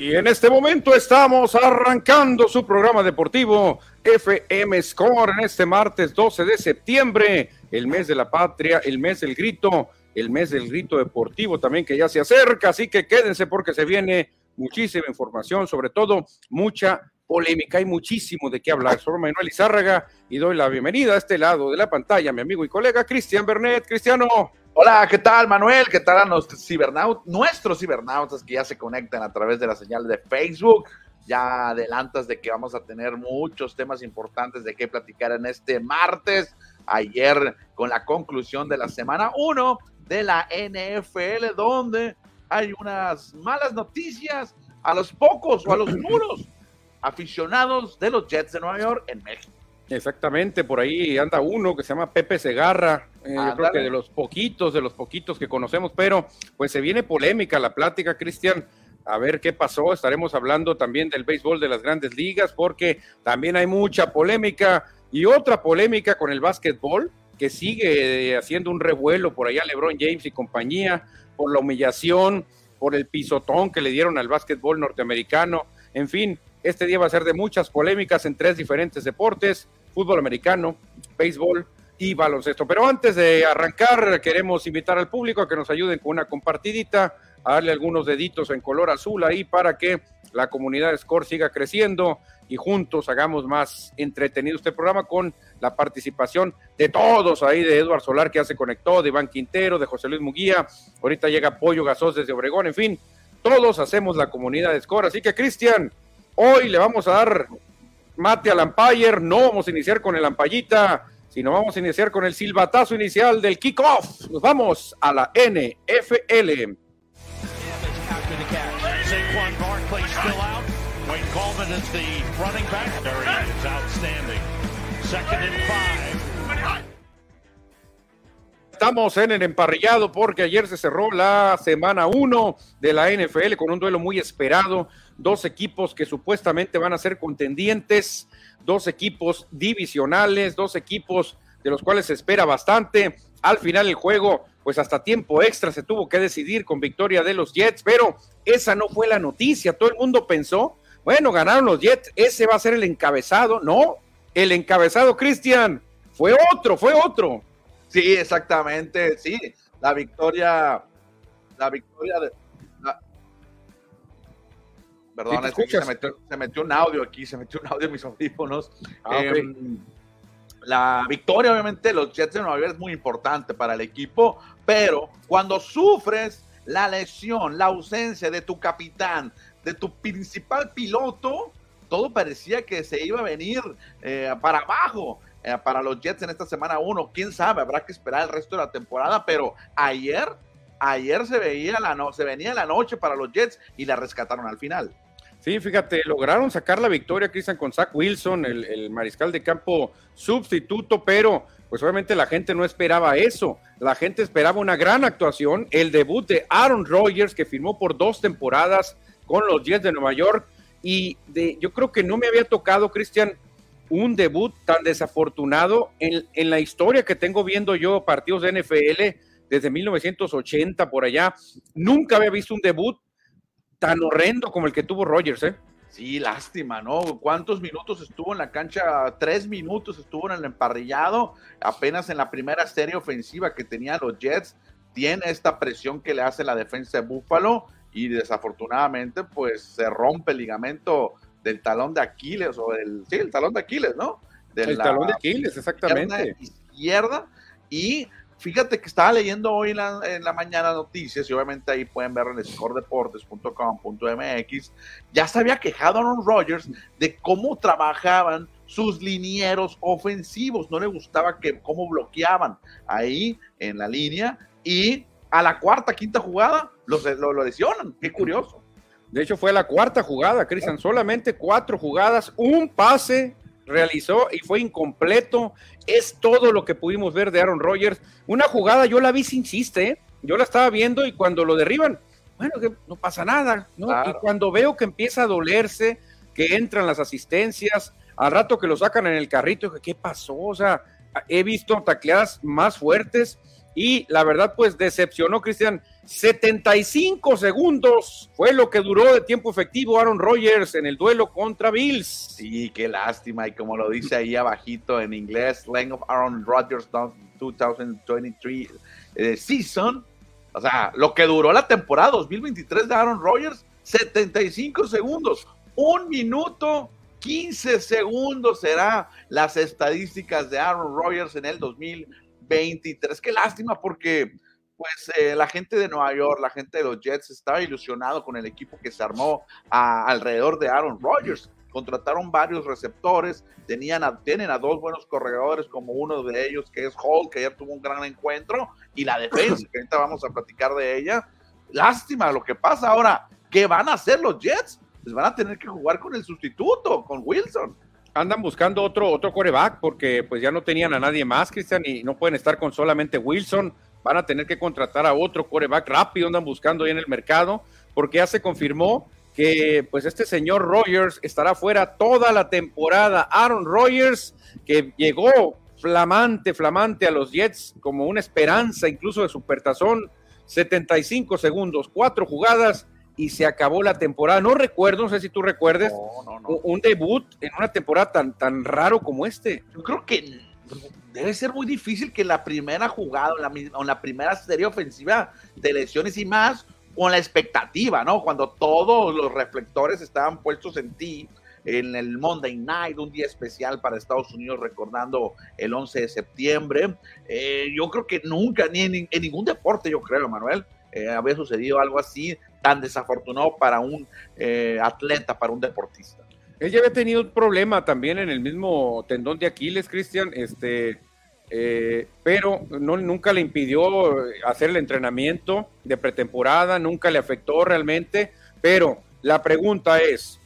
Y en este momento estamos arrancando su programa deportivo FM Score en este martes 12 de septiembre, el mes de la patria, el mes del grito, el mes del grito deportivo también que ya se acerca, así que quédense porque se viene muchísima información, sobre todo mucha polémica, hay muchísimo de qué hablar. Soy Manuel Izárraga y doy la bienvenida a este lado de la pantalla, mi amigo y colega Cristian Bernet. Cristiano. Hola, ¿qué tal Manuel? ¿Qué tal a nuestros cibernautas, nuestros cibernautas que ya se conectan a través de la señal de Facebook? Ya adelantas de que vamos a tener muchos temas importantes de qué platicar en este martes. Ayer con la conclusión de la semana 1 de la NFL, donde hay unas malas noticias a los pocos o a los muros aficionados de los Jets de Nueva York en México. Exactamente, por ahí anda uno que se llama Pepe Segarra, eh, yo creo que de los poquitos, de los poquitos que conocemos, pero pues se viene polémica la plática, Cristian, a ver qué pasó, estaremos hablando también del béisbol de las grandes ligas, porque también hay mucha polémica y otra polémica con el básquetbol, que sigue haciendo un revuelo por allá LeBron James y compañía, por la humillación, por el pisotón que le dieron al básquetbol norteamericano, en fin, este día va a ser de muchas polémicas en tres diferentes deportes fútbol americano, béisbol y baloncesto. Pero antes de arrancar, queremos invitar al público a que nos ayuden con una compartidita, a darle algunos deditos en color azul ahí para que la comunidad Score siga creciendo y juntos hagamos más entretenido este programa con la participación de todos ahí, de Eduardo Solar que ya se conectó, de Iván Quintero, de José Luis Muguía, ahorita llega Pollo Gasos desde Obregón, en fin, todos hacemos la comunidad de Score. Así que, Cristian, hoy le vamos a dar mate al umpire. No vamos a iniciar con el ampallita, sino vamos a iniciar con el silbatazo inicial del kickoff. Nos vamos a la NFL. Estamos en el emparrillado porque ayer se cerró la semana 1 de la NFL con un duelo muy esperado dos equipos que supuestamente van a ser contendientes, dos equipos divisionales, dos equipos de los cuales se espera bastante. Al final el juego, pues hasta tiempo extra se tuvo que decidir con victoria de los Jets, pero esa no fue la noticia. Todo el mundo pensó, bueno, ganaron los Jets, ese va a ser el encabezado. No, el encabezado, Cristian, fue otro, fue otro. Sí, exactamente, sí, la victoria, la victoria de, Perdón, es que se, metió, un audio aquí, se metió un audio en mis audífonos. Ah, em, la victoria, obviamente, de los Jets de Nueva York es muy importante para el equipo, pero cuando sufres la lesión, la ausencia de tu capitán, de tu principal piloto, todo parecía que se iba a venir eh, para abajo eh, para los Jets en esta semana 1. Quién sabe, habrá que esperar el resto de la temporada, pero ayer, ayer se veía la no, se venía la noche para los Jets y la rescataron al final. Sí, fíjate, lograron sacar la victoria, Cristian, con Zach Wilson, el, mariscal de campo sustituto, pero pues obviamente la gente no esperaba eso. La gente esperaba una gran actuación, el debut de Aaron Rodgers, que firmó por dos temporadas con los Jets de Nueva York. Y de, yo creo que no me había tocado, Cristian, un debut tan desafortunado en, en la historia que tengo viendo yo partidos de NFL desde 1980 por allá. Nunca había visto un debut tan horrendo como el que tuvo Rogers, ¿eh? Sí, lástima, ¿no? ¿Cuántos minutos estuvo en la cancha? Tres minutos estuvo en el emparrillado, apenas en la primera serie ofensiva que tenían los Jets. Tiene esta presión que le hace la defensa de Búfalo y desafortunadamente, pues se rompe el ligamento del talón de Aquiles o el, sí, el talón de Aquiles, ¿no? el talón de Aquiles, exactamente. Izquierda y Fíjate que estaba leyendo hoy en la, mañana noticias y obviamente ahí pueden ver en scoredeportes.com.mx. Ya se había quejado Aaron Rodgers de cómo trabajaban sus linieros ofensivos. No le gustaba que cómo bloqueaban ahí en la línea y a la cuarta, quinta jugada lo, lo lesionan. Qué curioso. De hecho, fue la cuarta jugada, Cristian. Solamente cuatro jugadas, un pase realizó y fue incompleto. Es todo lo que pudimos ver de Aaron Rodgers. Una jugada, yo la vi sin chiste, ¿eh? yo la estaba viendo y cuando lo derriban, bueno, que no pasa nada, ¿no? Y cuando veo que empieza a dolerse, que entran las asistencias, al rato que lo sacan en el carrito, ¿qué pasó? O sea, he visto tacleadas más fuertes y la verdad pues decepcionó Cristian. 75 segundos fue lo que duró de tiempo efectivo Aaron Rodgers en el duelo contra Bills. Sí, qué lástima y como lo dice ahí abajito en inglés, length of Aaron Rodgers 2023 eh, season, o sea, lo que duró la temporada 2023 de Aaron Rodgers, 75 segundos, un minuto 15 segundos será las estadísticas de Aaron Rodgers en el 2023. Qué lástima porque pues eh, la gente de Nueva York, la gente de los Jets estaba ilusionado con el equipo que se armó alrededor de Aaron Rodgers. Contrataron varios receptores, tenían tienen a dos buenos corredores, como uno de ellos que es Hall, que ya tuvo un gran encuentro, y la defensa, que ahorita vamos a platicar de ella. Lástima lo que pasa ahora. ¿Qué van a hacer los Jets? pues van a tener que jugar con el sustituto, con Wilson. Andan buscando otro, otro coreback porque pues ya no tenían a nadie más, Cristian, y no pueden estar con solamente Wilson. Van a tener que contratar a otro coreback rápido, andan buscando ahí en el mercado, porque ya se confirmó que pues este señor Rogers estará fuera toda la temporada. Aaron Rodgers, que llegó flamante, flamante a los Jets como una esperanza incluso de supertazón, 75 segundos, cuatro jugadas, y se acabó la temporada. No recuerdo, no sé si tú recuerdes, un debut en una temporada tan, tan raro como este. Yo creo que debe ser muy difícil que la primera jugada, la, o la primera serie ofensiva de lesiones y más, con la expectativa, ¿no? Cuando todos los reflectores estaban puestos en ti, en el Monday Night, un día especial para Estados Unidos recordando el 11 de septiembre. Eh, yo creo que nunca, ni en, ningún deporte, yo creo, Manuel, eh, había sucedido algo así tan desafortunado para un eh, atleta, para un deportista. Él ya había tenido un problema también en el mismo tendón de Aquiles, Cristian, este, eh, pero no, nunca le impidió hacer el entrenamiento de pretemporada, nunca le afectó realmente, pero la pregunta es,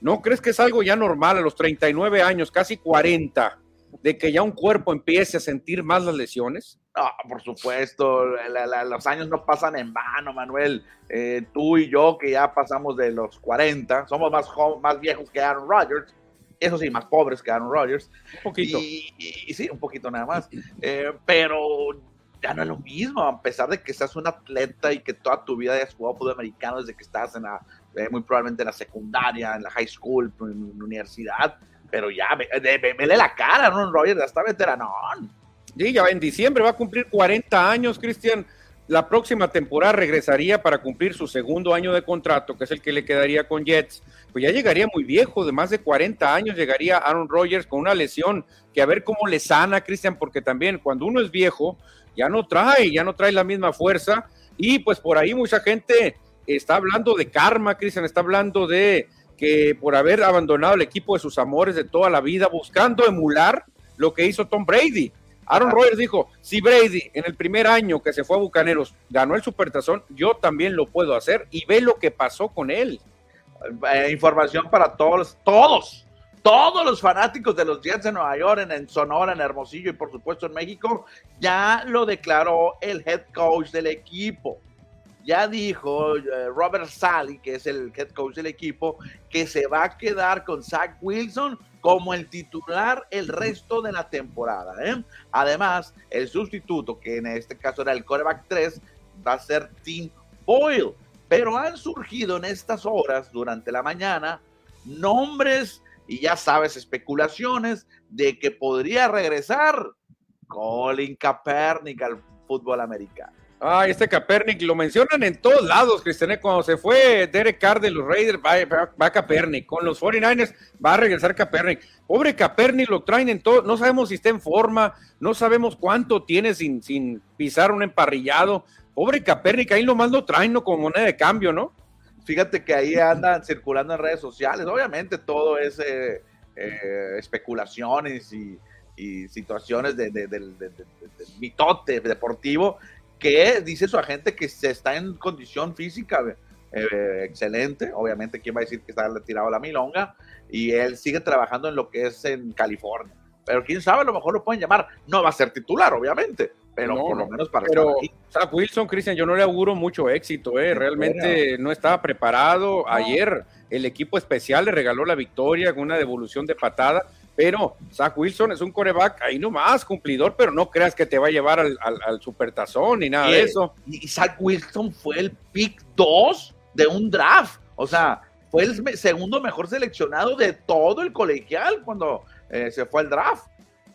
¿no crees que es algo ya normal a los 39 años, casi 40, de que ya un cuerpo empiece a sentir más las lesiones? No, por supuesto, los años no pasan en vano, Manuel. Eh, tú y yo, que ya pasamos de los 40, somos más, más viejos que Aaron Rodgers, eso sí, más pobres que Aaron Rodgers. Un poquito. Y, sí, un poquito nada más. Eh, pero ya no es lo mismo, a pesar de que seas un atleta y que toda tu vida hayas jugado fútbol americano desde que estás en la, eh, muy probablemente en la secundaria, en la high school, en la universidad, pero ya, vele la cara, Aaron Rodgers ya está veteranón. Sí, ya en diciembre va a cumplir 40 años, Cristian. La próxima temporada regresaría para cumplir su segundo año de contrato, que es el que le quedaría con Jets. Pues ya llegaría muy viejo, de más de 40 años, llegaría Aaron Rodgers con una lesión que a ver cómo le sana, Cristian, porque también cuando uno es viejo, ya no trae, ya no trae la misma fuerza. Y pues por ahí mucha gente está hablando de karma, Cristian, está hablando de que por haber abandonado el equipo de sus amores de toda la vida, buscando emular lo que hizo Tom Brady Aaron Rodgers dijo, si Brady en el primer año que se fue a Bucaneros ganó el Supertazón, yo también lo puedo hacer y ve lo que pasó con él. Eh, información para todos, todos, todos los fanáticos de los Jets de Nueva York, en, Sonora, en Hermosillo y por supuesto en México, ya lo declaró el head coach del equipo. Ya dijo eh, Robert Sally, que es el head coach del equipo, que se va a quedar con Zach Wilson como el titular el resto de la temporada. ¿eh? Además, el sustituto, que en este caso era el coreback 3, va a ser Tim Boyle. Pero han surgido en estas horas, durante la mañana, nombres y ya sabes, especulaciones de que podría regresar Colin Kaepernick al fútbol americano. Ah, este Capernic lo mencionan en todos lados, Cristian. Cuando se fue Derek Carr de los Raiders, va, va, Capernic. Con los 49ers va a regresar Capernic. Pobre Capernic, lo traen en todo. No sabemos si está en forma, no sabemos cuánto tiene sin, sin pisar un emparrillado. Pobre Capernic, ahí nomás lo traen ¿no? como moneda de cambio, ¿no? Fíjate que ahí andan circulando en redes sociales. Obviamente todo es eh, eh, especulaciones y, situaciones de, de, mitote deportivo que dice su agente que se está en condición física eh, excelente, obviamente quién va a decir que está retirado la milonga, y él sigue trabajando en lo que es en California. Pero quién sabe, a lo mejor lo pueden llamar. No va a ser titular, obviamente, pero por lo menos para pero, estar Wilson, Cristian, yo no le auguro mucho éxito, ¿eh? realmente no estaba preparado. Ayer el equipo especial le regaló la victoria con una devolución de patada pero Zach Wilson es un coreback ahí nomás, cumplidor, pero no creas que te va a llevar al, al, supertazón ni nada de eso. Y Zach Wilson fue el pick 2 de un draft, o sea, fue el segundo mejor seleccionado de todo el colegial cuando eh, se fue al draft.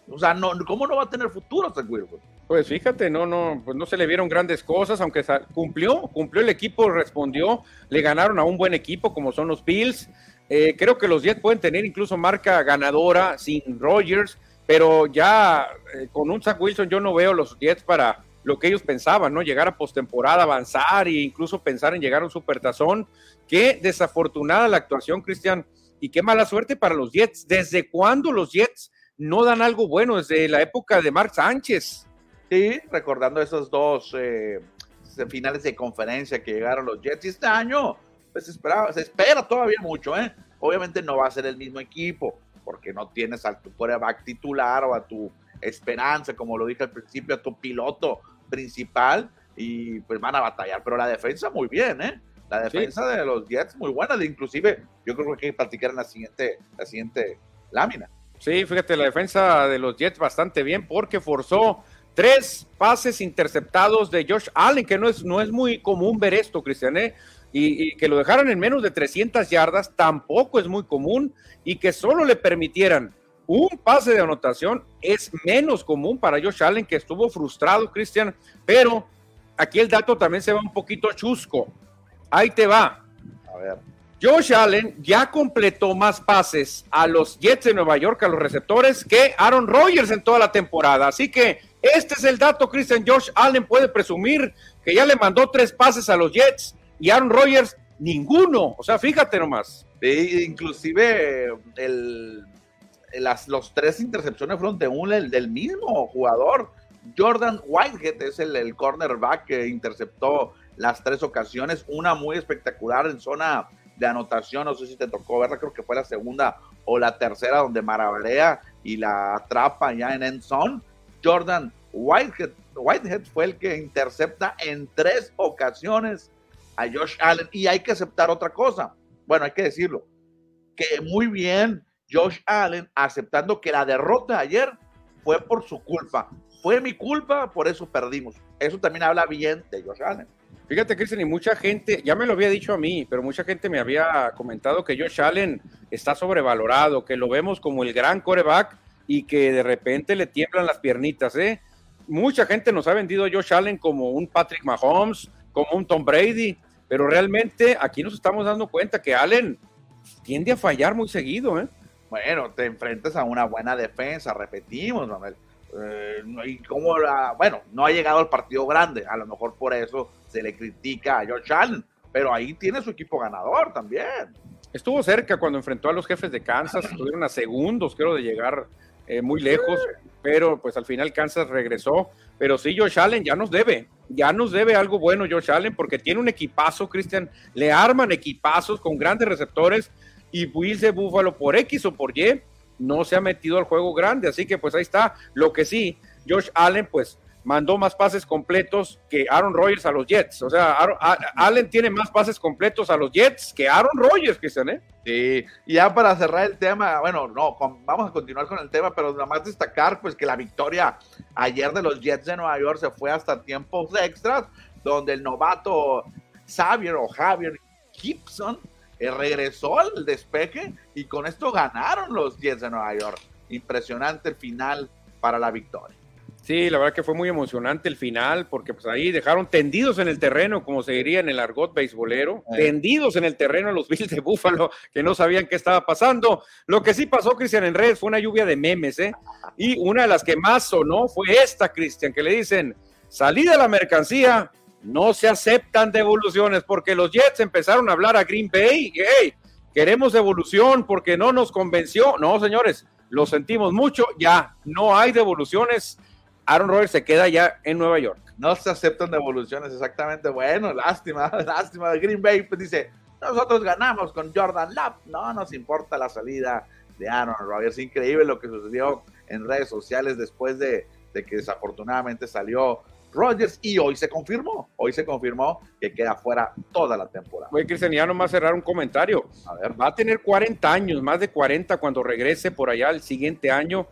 O sea, no, ¿cómo no va a tener futuro Zach Wilson? Pues fíjate, no, no, pues no se le vieron grandes cosas, aunque cumplió, cumplió el equipo, respondió, le ganaron a un buen equipo como son los Bills. Eh, creo que los Jets pueden tener incluso marca ganadora sin Rogers, pero ya eh, con un Zach Wilson yo no veo los Jets para lo que ellos pensaban, ¿no? Llegar a postemporada, avanzar e incluso pensar en llegar a un supertazón. Qué desafortunada la actuación, Cristian, y qué mala suerte para los Jets. ¿Desde cuándo los Jets no dan algo bueno? Desde la época de Mark Sánchez. Sí, recordando esos dos eh, finales de conferencia que llegaron los Jets este año, pues esperaba, se espera todavía mucho, ¿eh? Obviamente no va a ser el mismo equipo, porque no tienes a tu quarterback titular o a tu esperanza, como lo dije al principio, a tu piloto principal, y pues van a batallar, pero la defensa muy bien, ¿eh? La defensa de los Jets muy buena, inclusive yo creo que hay que platicar en la siguiente, la siguiente lámina. Sí, fíjate, la defensa de los Jets bastante bien porque forzó Tres pases interceptados de Josh Allen, que no es, no es muy común ver esto, Cristian, ¿eh? Y, que lo dejaran en menos de 300 yardas tampoco es muy común y que solo le permitieran un pase de anotación es menos común para Josh Allen, que estuvo frustrado, Cristian, pero aquí el dato también se va un poquito chusco. Ahí te va. A ver. Josh Allen ya completó más pases a los Jets de Nueva York, a los receptores, que Aaron Rodgers en toda la temporada. Así que este es el dato, Christian. Josh Allen puede presumir que ya le mandó tres pases a los Jets y Aaron Rodgers ninguno. O sea, fíjate nomás. inclusive el, las, los tres intercepciones fueron de un del mismo jugador. Jordan Whitehead es el, el cornerback que interceptó las tres ocasiones, una muy espectacular en zona de anotación, no sé si te tocó verla, creo que fue la segunda o la tercera donde Maravarea y la atrapa ya en end zone. Jordan Whitehead, Whitehead fue el que intercepta en tres ocasiones a Josh Allen. Y hay que aceptar otra cosa. Bueno, hay que decirlo. Que muy bien Josh Allen aceptando que la derrota de ayer fue por su culpa. Fue mi culpa, por eso perdimos. Eso también habla bien de Josh Allen. Fíjate, Cristian, y mucha gente, ya me lo había dicho a mí, pero mucha gente me había comentado que Josh Allen está sobrevalorado, que lo vemos como el gran coreback y que de repente le tiemblan las piernitas, ¿eh? Mucha gente nos ha vendido a Josh Allen como un Patrick Mahomes, como un Tom Brady, pero realmente aquí nos estamos dando cuenta que Allen tiende a fallar muy seguido, ¿eh? Bueno, te enfrentas a una buena defensa, repetimos, Manuel. Eh, y como la, bueno, no ha llegado al partido grande, a lo mejor por eso se le critica a Josh Allen, pero ahí tiene su equipo ganador también. Estuvo cerca cuando enfrentó a los jefes de Kansas, estuvieron a segundos, creo, de llegar eh, muy lejos, pero pues al final Kansas regresó. Pero sí, Josh Allen ya nos debe, ya nos debe algo bueno Josh Allen porque tiene un equipazo, Cristian, le arman equipazos con grandes receptores y Will de Búfalo por X o por Y no se ha metido al juego grande, así que pues ahí está. Lo que sí, Josh Allen pues mandó más pases completos que Aaron Rodgers a los Jets. O sea, Allen tiene más pases completos a los Jets que Aaron Rodgers, Cristian, ¿eh? Sí, y ya para cerrar el tema, bueno, no, vamos a continuar con el tema, pero nada más destacar pues que la victoria ayer de los Jets de Nueva York se fue hasta tiempos extras, donde el novato Xavier o Javier Gibson eh, regresó al despeje y con esto ganaron los Jets de Nueva York. Impresionante final para la victoria. Sí, la verdad que fue muy emocionante el final, porque pues ahí dejaron tendidos en el terreno, como se diría en el argot beisbolero, tendidos en el terreno los Bills de Búfalo, que no sabían qué estaba pasando. Lo que sí pasó, Cristian, en redes fue una lluvia de memes, ¿eh? Y una de las que más sonó fue esta, Cristian, que le dicen, salida la mercancía, no se aceptan devoluciones, porque los Jets empezaron a hablar a Green Bay, hey, queremos devolución porque no nos convenció. No, señores, lo sentimos mucho, ya no hay devoluciones Aaron Rodgers se queda ya en Nueva York. No se aceptan devoluciones, exactamente. Bueno, lástima, lástima. Green Bay pues, dice, nosotros ganamos con Jordan Love. No nos importa la salida de Aaron Rodgers. Increíble lo que sucedió en redes sociales después de, que desafortunadamente salió Rodgers y hoy se confirmó, hoy se confirmó que queda fuera toda la temporada. Oye, Cristian, ya nomás cerrar un comentario. A ver. Va a tener 40 años, más de 40 cuando regrese por allá el siguiente año.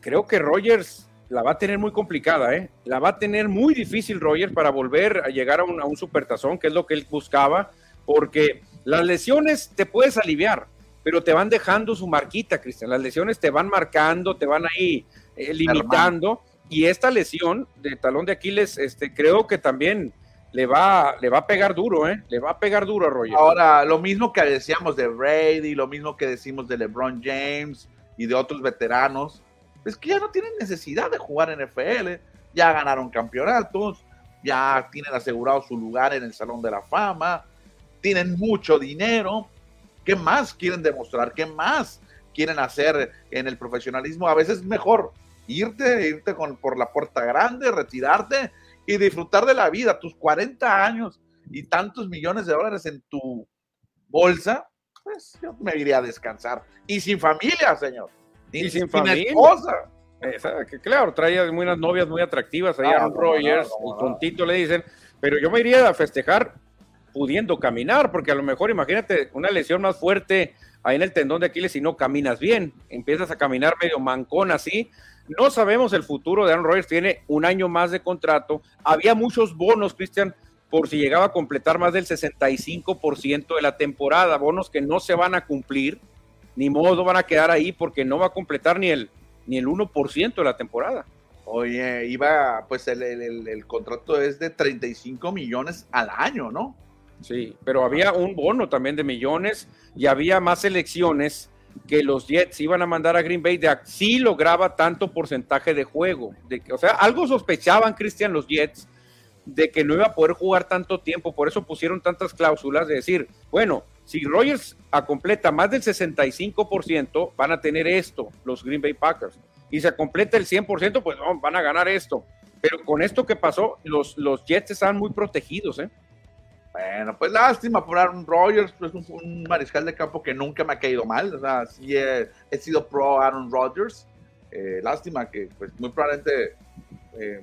Creo que Rodgers la va a tener muy complicada, ¿eh? La va a tener muy difícil Rodgers para volver a llegar a un, a un supertazón, que es lo que él buscaba, porque las lesiones te puedes aliviar, pero te van dejando su marquita, Cristian. Las lesiones te van marcando, te van ahí eh, limitando y esta lesión de talón de Aquiles, este, creo que también le va, le va a pegar duro, ¿eh? Le va a pegar duro a Roger. Ahora, lo mismo que decíamos de Brady, lo mismo que decimos de LeBron James y de otros veteranos, es que ya no tienen necesidad de jugar en NFL, ya ganaron campeonatos, ya tienen asegurado su lugar en el Salón de la Fama, tienen mucho dinero. ¿Qué más quieren demostrar? ¿Qué más quieren hacer en el profesionalismo? A veces mejor irte, irte con, por la puerta grande, retirarte y disfrutar de la vida, tus 40 años y tantos millones de dólares en tu bolsa, pues yo me iría a descansar. Y sin familia, señor. Y, sin, familia. esposa. claro, traía unas novias muy atractivas ahí a Rogers, el tontito le dicen, pero yo me iría a festejar pudiendo caminar, porque a lo mejor imagínate una lesión más fuerte ahí en el tendón de Aquiles y no caminas bien, empiezas a caminar medio mancón así, no sabemos el futuro de Aaron Rodgers, tiene un año más de contrato. Había muchos bonos, Cristian, por si llegaba a completar más del 65% de la temporada, bonos que no se van a cumplir, ni modo van a quedar ahí porque no va a completar ni el, ni el 1% de la temporada. Oye, iba, pues el, el, contrato es de 35 millones al año, ¿no? Sí, pero había un bono también de millones y había más elecciones que los Jets iban a mandar a Green Bay de si lograba tanto porcentaje de juego. De que, o sea, algo sospechaban, Cristian, los Jets, de que no iba a poder jugar tanto tiempo. Por eso pusieron tantas cláusulas de decir, bueno, si Rogers completa más del 65%, van a tener esto, los Green Bay Packers. Y se completa el 100%, pues van a ganar esto. Pero con esto que pasó, los, los Jets están muy protegidos, ¿eh? Bueno, pues lástima por Aaron Rodgers, pues un, un, mariscal de campo que nunca me ha caído mal, sí he, sido pro Aaron Rodgers, eh, lástima que pues muy probablemente, eh,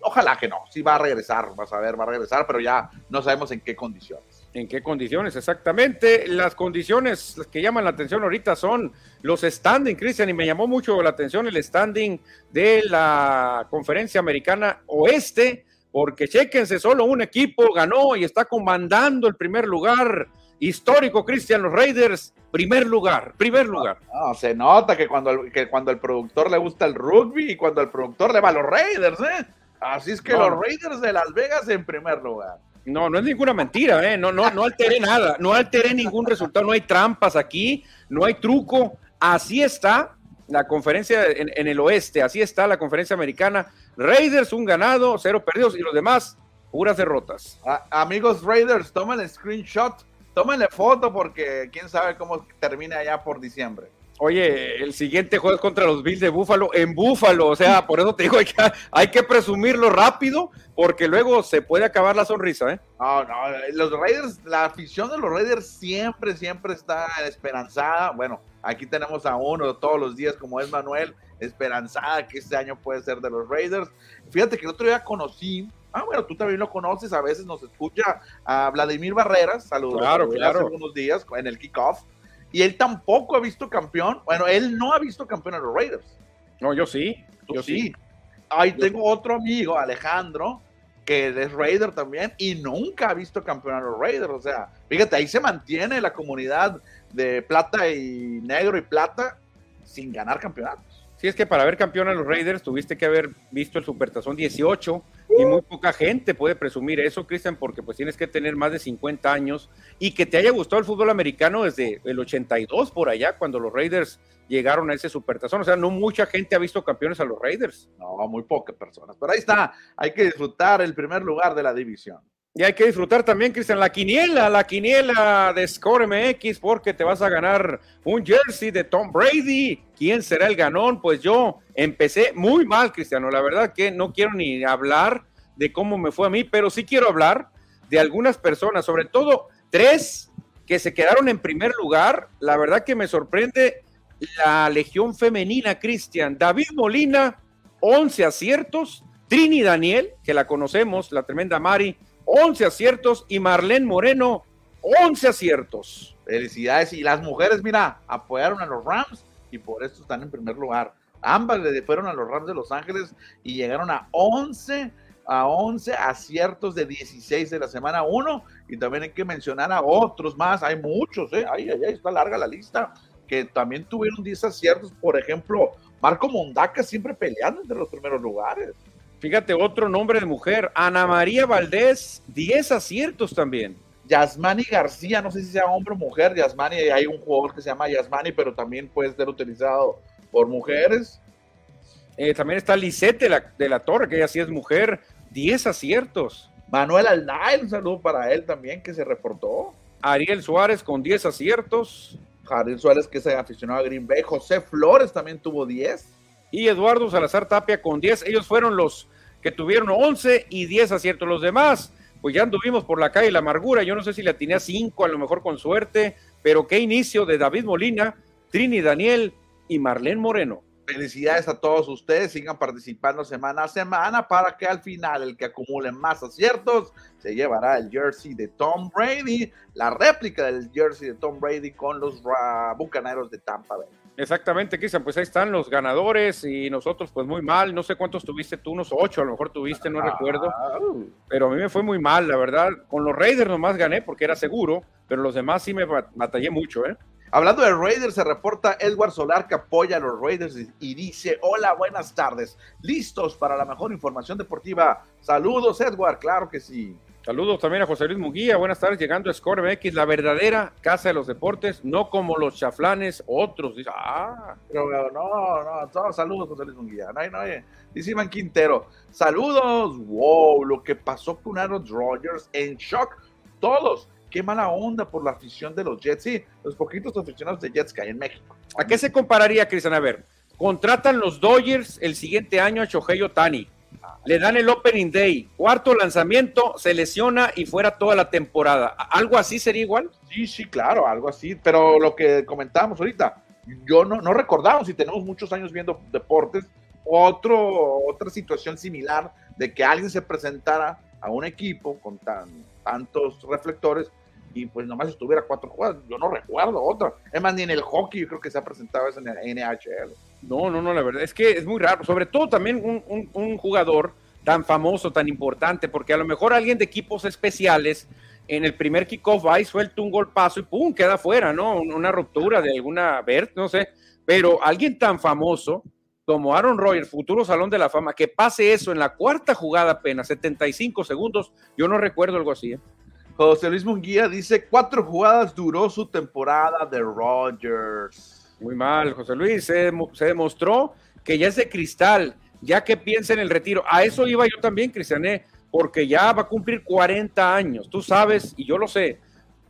ojalá que no, sí va a regresar, vas a ver, va a regresar, pero ya no sabemos en qué condiciones. ¿En qué condiciones? Exactamente. Las condiciones que llaman la atención ahorita son los standing, Cristian, y me llamó mucho la atención el standing de la conferencia americana oeste porque chéquense, solo un equipo ganó y está comandando el primer lugar histórico, Cristian, los Raiders, primer lugar, primer lugar. No, se nota que cuando, el, que cuando el productor le gusta el rugby y cuando el productor le va a los Raiders, ¿eh? Así es que los Raiders de Las Vegas en primer lugar. No, no es ninguna mentira, ¿eh? No, no, no alteré nada, no alteré ningún resultado, no hay trampas aquí, no hay truco. Así está la conferencia en, el oeste, así está la conferencia americana. Raiders, un ganado, cero perdidos y los demás, puras derrotas. amigos Raiders, tómenle screenshot, tómenle foto porque quién sabe cómo termina allá por diciembre. Oye, el siguiente juego es contra los Bills de Búfalo en Búfalo, o sea, por eso te digo, hay que, hay que presumirlo rápido, porque luego se puede acabar la sonrisa, ¿eh? No, no, los Raiders, la afición de los Raiders siempre, siempre está esperanzada. Bueno, aquí tenemos a uno todos los días, como es Manuel, esperanzada que este año puede ser de los Raiders. Fíjate que el otro día conocí, ah, bueno, tú también lo conoces, a veces nos escucha a Vladimir Barreras, saludos. Claro, claro. Hace unos días en el kickoff y él tampoco ha visto campeón. Bueno, él no ha visto campeón a los Raiders. No, yo sí. Yo sí. Ahí tengo otro amigo, Alejandro, que es Raider también y nunca ha visto campeón a los Raiders. O sea, fíjate, ahí se mantiene la comunidad de plata y negro y plata sin ganar campeonatos. Sí, es que para ver campeón a los Raiders tuviste que haber visto el Supertazón 18 y muy poca gente puede presumir eso, Cristian, porque pues tienes que tener más de 50 años y que te haya gustado el fútbol americano desde el 82 por allá, cuando los Raiders llegaron a ese supertazón. O sea, no mucha gente ha visto campeones a los Raiders. No, muy pocas personas. Pero ahí está, hay que disfrutar el primer lugar de la división. Y hay que disfrutar también, Cristian, la quiniela, la quiniela de Score MX, porque te vas a ganar un jersey de Tom Brady. ¿Quién será el ganón? Pues yo empecé muy mal, Cristiano. La verdad que no quiero ni hablar de cómo me fue a mí, pero sí quiero hablar de algunas personas, sobre todo tres que se quedaron en primer lugar. La verdad que me sorprende la legión femenina, Cristian. David Molina, 11 aciertos, Trini Daniel, que la conocemos, la tremenda Mari, 11 aciertos y Marlene Moreno, 11 aciertos. Felicidades. Y las mujeres, mira, apoyaron a los Rams y por eso están en primer lugar. Ambas le fueron a los Rams de Los Ángeles y llegaron a 11 a 11 aciertos de 16 de la semana 1 y también hay que mencionar a otros más, hay muchos, ¿eh? ahí, ahí, está larga la lista, que también tuvieron 10 aciertos, por ejemplo, Marco Mondaca siempre peleando entre los primeros lugares. Fíjate, otro nombre de mujer, Ana María Valdés, 10 aciertos también. Yasmani García, no sé si sea hombre o mujer, Yasmani, hay un jugador que se llama Yasmani, pero también puede ser utilizado por mujeres. Eh, también está Lisette de la, de la Torre, que ella sí es mujer, 10 aciertos. Manuel Alday, un saludo para él también, que se reportó. Ariel Suárez con 10 aciertos. Ariel Suárez, que es aficionado a Green Bay. José Flores también tuvo 10. Y Eduardo Salazar Tapia con 10. Ellos fueron los que tuvieron 11 y 10 aciertos. Los demás, pues ya anduvimos por la calle la amargura. Yo no sé si la tenía 5, a lo mejor con suerte. Pero qué inicio de David Molina, Trini Daniel y Marlene Moreno. Felicidades a todos ustedes, sigan participando semana a semana para que al final el que acumule más aciertos se llevará el jersey de Tom Brady, la réplica del jersey de Tom Brady con los Bucaneros de Tampa Bay. Exactamente, Cristian, pues ahí están los ganadores y nosotros pues muy mal, no sé cuántos tuviste tú, unos ocho a lo mejor tuviste, no recuerdo, pero a mí me fue muy mal, la verdad, con los Raiders nomás gané porque era seguro, pero los demás sí me batallé mucho, ¿eh? Hablando de Raiders, se reporta Edward Solar que apoya a los Raiders y dice, hola, buenas tardes, listos para la mejor información deportiva. Saludos, Edward, claro que sí. Saludos también a José Luis Muguía, buenas tardes, llegando a Score MX, la verdadera casa de los deportes, no como los chaflanes, otros. Dice, ah, pero no, no, todos saludos, José Luis Muguía. No, no, dice Iván Quintero, saludos, wow, lo que pasó con Aaron Rodgers en shock, todos qué mala onda por la afición de los Jets. Sí, los poquitos aficionados de Jets que hay en México. ¿A qué se compararía, Cristian? A ver, contratan los Dodgers el siguiente año a Shohei Otani. Le dan el Opening Day, cuarto lanzamiento, se lesiona y fuera toda la temporada. ¿Algo así sería igual? Sí, sí, claro, algo así. Pero lo que comentábamos ahorita, yo no, no recordamos si tenemos muchos años viendo deportes, otro, otra situación similar de que alguien se presentara a un equipo con tan, tantos reflectores y pues nomás estuviera cuatro jugadas. Yo no recuerdo otra. Es más, ni en el hockey yo creo que se ha presentado eso en el NHL. No, no, no, la verdad es que es muy raro. Sobre todo también un, jugador tan famoso, tan importante, porque a lo mejor alguien de equipos especiales en el primer kickoff va y suelta un golpazo y pum, queda fuera, ¿no? Una ruptura de alguna vert, no sé. Pero alguien tan famoso como Aaron Rodgers, futuro Salón de la Fama, que pase eso en la cuarta jugada apenas, 75 segundos, yo no recuerdo algo así. ¿eh? José Luis Munguía dice, cuatro jugadas duró su temporada de Rogers. Muy mal, José Luis. Se, demostró que ya es de cristal, ya que piensa en el retiro. A eso iba yo también, Cristiané, porque ya va a cumplir 40 años. Tú sabes, y yo lo sé,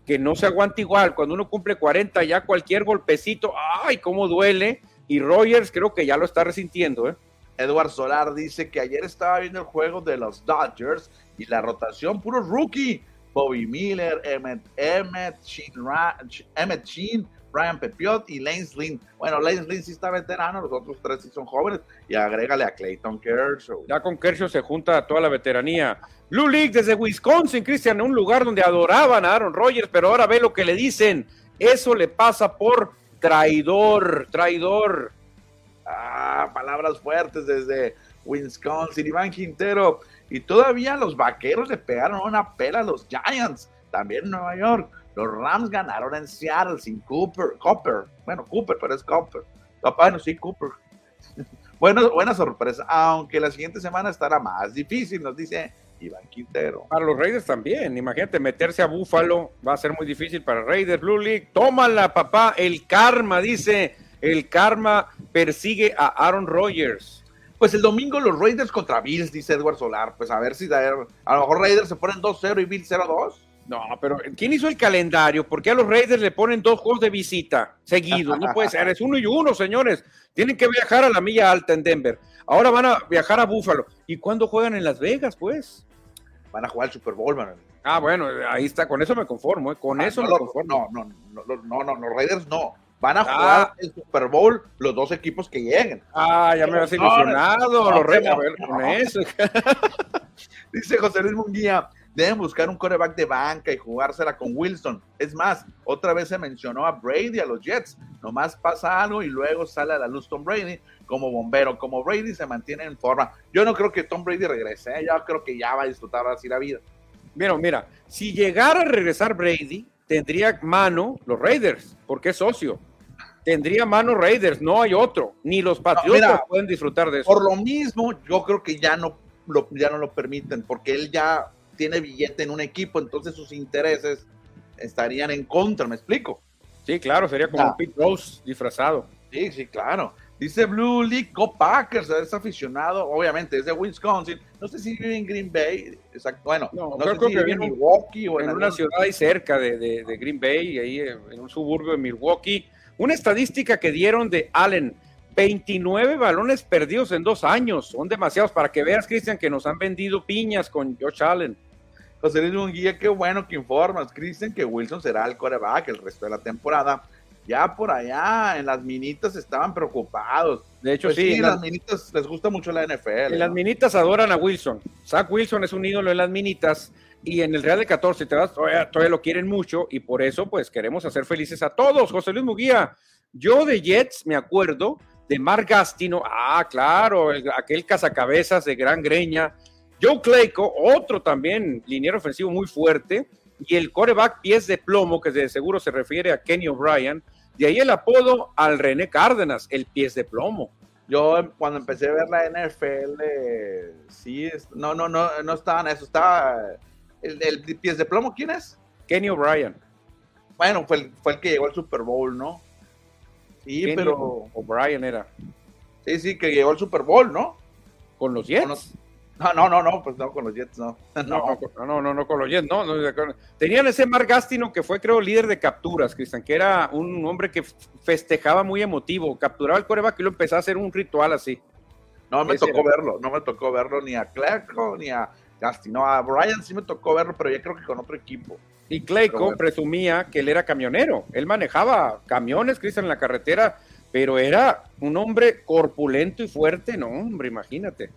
que no se aguanta igual. Cuando uno cumple 40, ya cualquier golpecito, ¡ay, cómo duele! Y Rogers creo que ya lo está resintiendo, ¿eh? Edward Solar dice que ayer estaba viendo el juego de los Dodgers y la rotación puro rookie Bobby Miller, Emmett, Emmett, Sheen, Emmett Sheen, Brian Pepiot y Lane Lynn. Bueno, Lane Lynn sí está veterano, los otros tres sí son jóvenes. Y agrégale a Clayton Kershaw. Ya con Kershaw se junta toda la veteranía. Blue League desde Wisconsin, Cristian, un lugar donde adoraban a Aaron Rodgers, pero ahora ve lo que le dicen. Eso le pasa por traidor, traidor. Ah, palabras fuertes desde Wisconsin. Iván Quintero. Y todavía los vaqueros le pegaron una pela a los Giants, también en Nueva York. Los Rams ganaron en Seattle sin Cooper, Cooper. Bueno, Cooper, pero es Cooper. Bueno, sí, Cooper. bueno, buena sorpresa, aunque la siguiente semana estará más difícil, nos dice Iván Quintero. Para los Raiders también, imagínate, meterse a Búfalo va a ser muy difícil para Raiders, Blue League. Tómala, papá, el karma, dice, el karma persigue a Aaron Rodgers. Pues el domingo los Raiders contra Bills, dice Edward Solar. Pues a ver si a, lo mejor Raiders se ponen 2-0 y Bills 0-2. No, pero ¿quién hizo el calendario? ¿Por qué a los Raiders le ponen dos juegos de visita seguidos? No puede ser, es uno y uno, señores. Tienen que viajar a la milla alta en Denver. Ahora van a viajar a Buffalo. ¿Y cuándo juegan en Las Vegas, pues? Van a jugar el Super Bowl, man. Ah, bueno, ahí está, con eso me conformo, ¿eh? con eso me conformo. No, no, no, no, no, los Raiders no. Van a jugar ah. el Super Bowl los dos equipos que lleguen. Ah, ya me has ilusionado, los ver, con eso. Dice José Luis Munguía, deben buscar un coreback de banca y jugársela con Wilson. Es más, otra vez se mencionó a Brady, a los Jets. Nomás pasa algo y luego sale a la luz Tom Brady como bombero. Como Brady se mantiene en forma. Yo no creo que Tom Brady regrese. ¿eh? Yo creo que ya va a disfrutar así la vida. Mira, mira, si llegara a regresar Brady, tendría mano los Raiders, porque es socio tendría mano Raiders, no hay otro, ni los Patriotas pueden disfrutar de eso. Por lo mismo, yo creo que ya no lo, ya no lo permiten, porque él ya tiene billete en un equipo, entonces sus intereses estarían en contra, ¿me explico? Sí, claro, sería como un Pete Rose disfrazado. Sí, sí, claro. Dice Blue League, Go Packers, es aficionado, obviamente, es de Wisconsin. No sé si vive en Green Bay, exacto. Bueno, no, creo que vive en Milwaukee o en, una ciudad ahí cerca de, de, de, Green Bay, ahí en un suburbio de Milwaukee. Una estadística que dieron de Allen, 29 balones perdidos en dos años. Son demasiados para que veas, Cristian, que nos han vendido piñas con Josh Allen. José Luis guía qué bueno que informas, Cristian, que Wilson será el coreback el resto de la temporada. Ya por allá en las minitas estaban preocupados. De hecho, pues sí, las, minitas les gusta mucho la NFL. En las minitas adoran a Wilson. Zach Wilson es un ídolo en las minitas y en el Real de 14 te das, todavía, lo quieren mucho y por eso pues queremos hacer felices a todos. José Luis Muguía, yo de Jets me acuerdo de Mark Gastino, ah, claro, aquel cazacabezas de gran greña. Joe Clayco, otro también liniero ofensivo muy fuerte, y el coreback pies de plomo, que de seguro se refiere a Kenny O'Brien, de ahí el apodo al René Cárdenas, el pies de plomo. Yo cuando empecé a ver la NFL, sí, no, no, no, no estaba en eso, estaba el, pies de plomo, ¿quién es? Kenny O'Brien. Bueno, fue el, fue el que llegó al Super Bowl, ¿no? Sí, pero. O'Brien era. Sí, sí, que llegó al Super Bowl, ¿no? ¿Con los Jets? No, no, no, no, pues no, con los Jets no. No, no, no, no, con los Jets, no. Tenían ese Mark Gastino que fue, creo, líder de capturas, Cristian, que era un hombre que festejaba muy emotivo, capturaba el coreback y lo empezaba a hacer un ritual así. No me tocó verlo, no me tocó verlo ni a Clark ni a no, a Brian sí me tocó verlo, pero ya creo que con otro equipo. Y Clayco presumía que él era camionero. Él manejaba camiones, Cristian, en la carretera, pero era un hombre corpulento y fuerte. No, hombre, imagínate.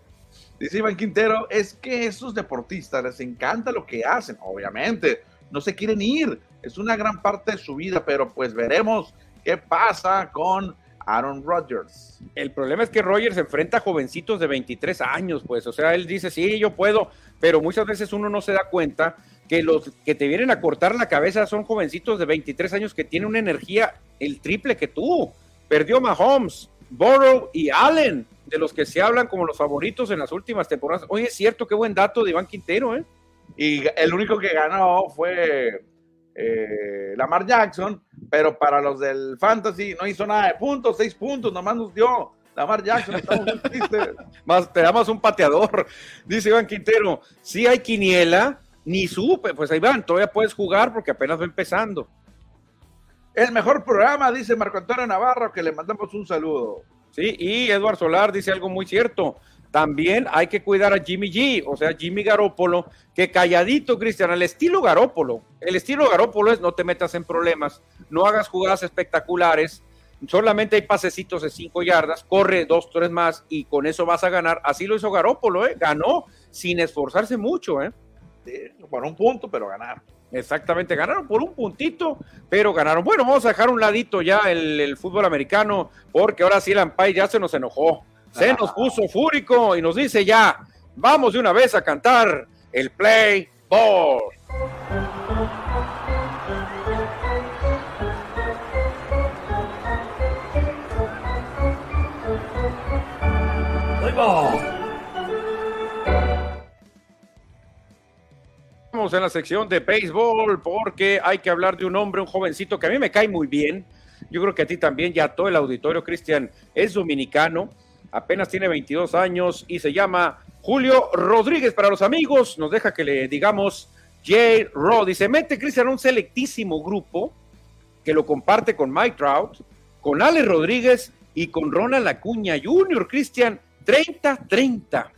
Dice Iván Quintero, es que esos deportistas les encanta lo que hacen, obviamente. No se quieren ir. Es una gran parte de su vida, pero pues veremos qué pasa con Aaron Rodgers. El problema es que Rodgers enfrenta a jovencitos de 23 años, pues, o sea, él dice, sí, yo puedo, pero muchas veces uno no se da cuenta que los que te vienen a cortar la cabeza son jovencitos de 23 años que tienen una energía el triple que tú. Perdió Mahomes, Burrow y Allen, de los que se hablan como los favoritos en las últimas temporadas. Oye, es cierto, qué buen dato de Iván Quintero, ¿eh? Y el único que ganó fue eh, Lamar Jackson, pero para los del Fantasy no hizo nada de puntos, seis puntos, nomás nos dio. Lamar Jackson, estamos muy tristes. Más, te damos un pateador, dice Iván Quintero. Si hay quiniela, ni supe, pues ahí van, todavía puedes jugar porque apenas va empezando. El mejor programa, dice Marco Antonio Navarro, que le mandamos un saludo. Sí, y Eduardo Solar dice algo muy cierto. También hay que cuidar a Jimmy G, o sea, Jimmy Garoppolo, que calladito, Cristian, al estilo Garópolo. El estilo Garópolo es no te metas en problemas, no hagas jugadas espectaculares, solamente hay pasecitos de cinco yardas, corre dos, tres más y con eso vas a ganar. Así lo hizo Garópolo, ¿eh? ganó sin esforzarse mucho. ¿eh? por un punto, pero ganaron. Exactamente, ganaron por un puntito, pero ganaron. Bueno, vamos a dejar un ladito ya el, fútbol americano, porque ahora sí el Ampay ya se nos enojó se nos puso fúrico y nos dice ya, vamos de una vez a cantar el play ball. Vamos en la sección de béisbol porque hay que hablar de un hombre, un jovencito que a mí me cae muy bien. Yo creo que a ti también, ya todo el auditorio, Cristian, es dominicano apenas tiene 22 años y se llama Julio Rodríguez para los amigos. Nos deja que le digamos J. Rod. Y se mete Cristian un selectísimo grupo que lo comparte con Mike Trout, con Ale Rodríguez y con Ronald Acuña Jr. Cristian, 30-30.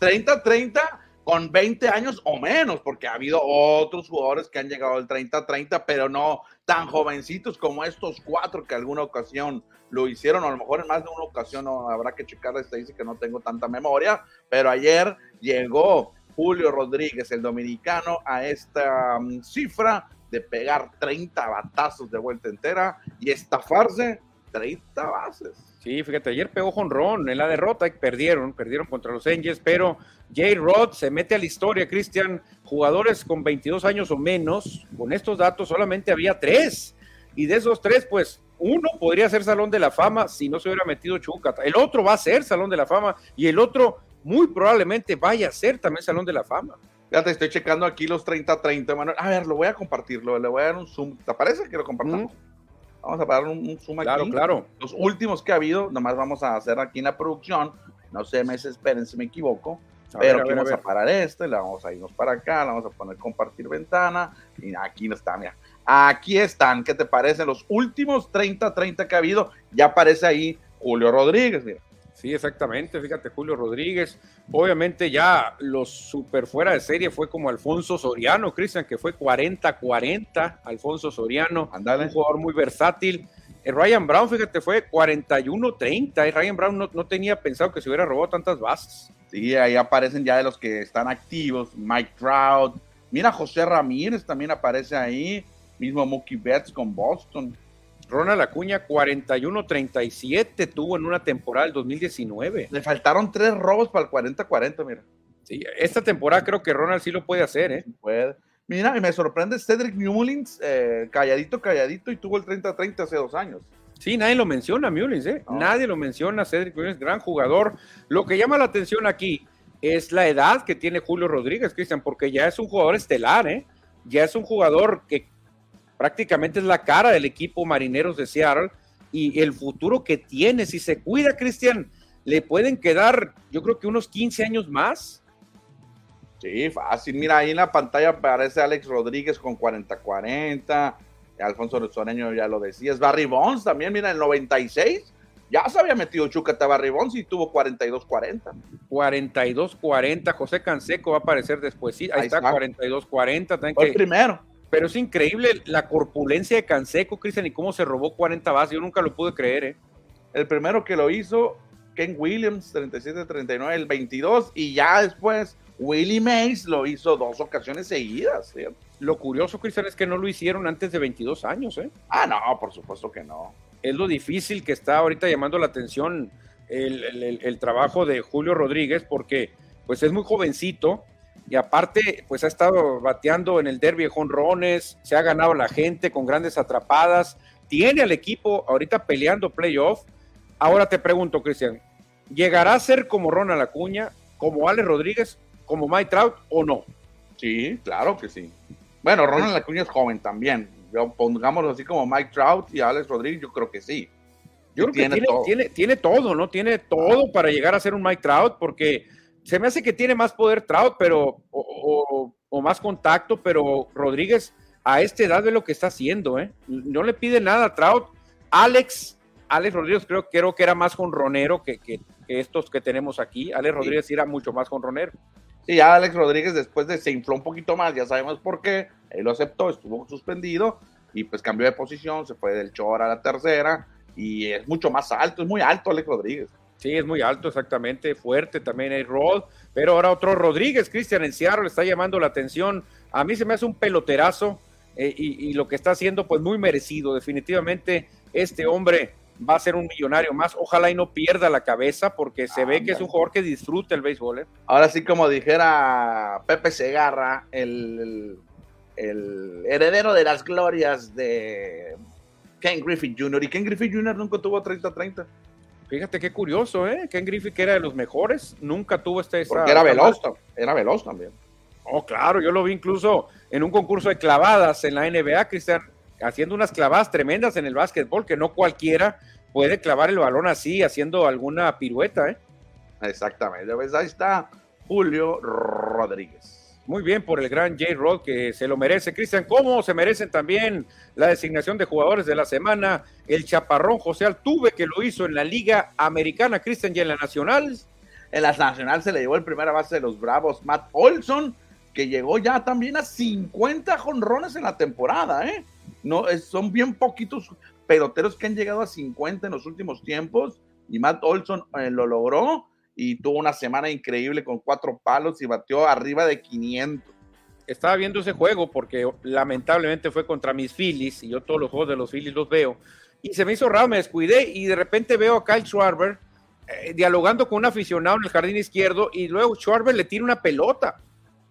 30-30 con 20 años o menos, porque ha habido otros jugadores que han llegado al 30-30, pero no tan jovencitos como estos cuatro que alguna ocasión lo hicieron, o a lo mejor en más de una ocasión no, habrá que checar esta dice que no tengo tanta memoria, pero ayer llegó Julio Rodríguez, el dominicano, a esta mm, cifra de pegar 30 batazos de vuelta entera y estafarse 30 bases. Sí, fíjate, ayer pegó jonrón en la derrota y perdieron, perdieron contra los Angels, pero Jay Rod se mete a la historia, Cristian, jugadores con 22 años o menos, con estos datos solamente había tres, y de esos tres, pues uno podría ser Salón de la Fama si no se hubiera metido Chuca, el otro va a ser Salón de la Fama y el otro muy probablemente vaya a ser también Salón de la Fama. Fíjate, estoy checando aquí los 30-30, Manuel. A ver, lo voy a compartirlo, le voy a dar un zoom. ¿Te parece que lo compartamos? Vamos a dar un, zoom aquí. Claro, claro. Los últimos que ha habido, nomás vamos a hacer aquí en la producción. No sé, me esperen si me equivoco. pero aquí vamos a, parar este, le vamos a irnos para acá, le vamos a poner compartir ventana. Y aquí no está, mira. Aquí están, ¿qué te parece? Los últimos 30-30 que ha habido, ya aparece ahí Julio Rodríguez, mira. Sí, exactamente. Fíjate, Julio Rodríguez. Obviamente ya los super fuera de serie fue como Alfonso Soriano, Cristian, que fue 40-40. Alfonso Soriano, un jugador muy versátil. Eh, Ryan Brown, fíjate, fue 41-30. Y Ryan Brown no, no, tenía pensado que se hubiera robado tantas bases. Sí, ahí aparecen ya de los que están activos. Mike Trout. Mira, José Ramírez también aparece ahí. Mismo Mookie Betts con Boston. Ronald Acuña 41-37 tuvo en una temporada del 2019. Le faltaron tres robos para el 40-40, mira. Sí, esta temporada creo que Ronald sí lo puede hacer, ¿eh? puede. Mira, y me sorprende Cedric Mullins, eh, calladito, calladito, y tuvo el 30-30 hace dos años. Sí, nadie lo menciona, Mullins, ¿eh? Nadie lo menciona, Cedric Mullins, gran jugador. Lo que llama la atención aquí es la edad que tiene Julio Rodríguez, Cristian, porque ya es un jugador estelar, ¿eh? Ya es un jugador que prácticamente es la cara del equipo Marineros de Seattle y el futuro que tiene, si se cuida, Cristian, le pueden quedar, yo creo que unos 15 años más. Sí, fácil. Mira, ahí en la pantalla aparece Alex Rodríguez con 40-40. Alfonso Soreño ya lo decías. Barry Bonds también, mira, en el 96 ya se había metido Chucata Barry Bonds y tuvo 42-40. 42-40. José Canseco va a aparecer después. Sí, ahí, está, 42-40. Fue el primero. Pero es increíble la corpulencia de Canseco, Cristian, y cómo se robó 40 bases. Yo nunca lo pude creer, ¿eh? El primero que lo hizo, Ken Williams, 37-39, el 22, y ya después Willie Mays lo hizo dos ocasiones seguidas. Lo curioso, Cristian, es que no lo hicieron antes de 22 años, ¿eh? Ah, no, por supuesto que no. Es lo difícil que está ahorita llamando la atención el, el trabajo de Julio Rodríguez, porque pues es muy jovencito, y aparte, pues ha estado bateando en el derby de jonrones, se ha ganado la gente con grandes atrapadas, tiene al equipo ahorita peleando playoff. Ahora te pregunto, Cristian, ¿llegará a ser como Ronald Acuña, como Alex Rodríguez, como Mike Trout o no? Sí, claro que sí. Bueno, Ronald Acuña es joven también. Pongámoslo así como Mike Trout y Alex Rodríguez, yo creo que sí. Yo creo que tiene, todo. Tiene, tiene todo, ¿no? Tiene todo para llegar a ser un Mike Trout, porque se me hace que tiene más poder Trout, pero, o, más contacto, pero Rodríguez a esta edad ve lo que está haciendo, ¿eh? No le pide nada a Trout. Alex, Alex Rodríguez creo, creo que era más jonronero que, que, estos que tenemos aquí. Alex Rodríguez era mucho más jonronero. Sí, Alex Rodríguez después de se infló un poquito más, ya sabemos por qué. Él lo aceptó, estuvo suspendido y pues cambió de posición, se fue del short a la tercera y es mucho más alto, es muy alto Alex Rodríguez. Sí, es muy alto, exactamente, fuerte también hay Rod, pero ahora otro Rodríguez, Cristian Enciarro le está llamando la atención. A mí se me hace un peloterazo eh, y, lo que está haciendo, pues muy merecido. Definitivamente, este hombre va a ser un millonario más. Ojalá y no pierda la cabeza porque se ve que es un jugador que disfruta el béisbol. ¿eh? Ahora sí, como dijera Pepe Segarra, el, el heredero de las glorias de Ken Griffith Jr. Y Ken Griffith Jr. nunca tuvo 30-30. Fíjate qué curioso, ¿eh? Ken Griffith, que era de los mejores, nunca tuvo este. Porque era veloz, era veloz también. Oh, claro, yo lo vi incluso en un concurso de clavadas en la NBA, Cristian, haciendo unas clavadas tremendas en el básquetbol, que no cualquiera puede clavar el balón así, haciendo alguna pirueta, ¿eh? Exactamente, pues ahí está Julio Rodríguez. Muy bien por el gran J. Rod que se lo merece. Cristian, ¿cómo se merecen también la designación de jugadores de la semana? El chaparrón José Altuve que lo hizo en la Liga Americana, Cristian, y en la Nacional. En las nacional se le llevó el primera base de los Bravos, Matt Olson, que llegó ya también a 50 jonrones en la temporada, ¿eh? No, son bien poquitos peloteros que han llegado a 50 en los últimos tiempos y Matt Olson eh, lo logró y tuvo una semana increíble con cuatro palos y batió arriba de 500. Estaba viendo ese juego porque lamentablemente fue contra mis Phillies y yo todos los juegos de los Phillies los veo y se me hizo raro, me descuidé y de repente veo a Kyle Schwarber eh, dialogando con un aficionado en el jardín izquierdo y luego Schwarber le tira una pelota,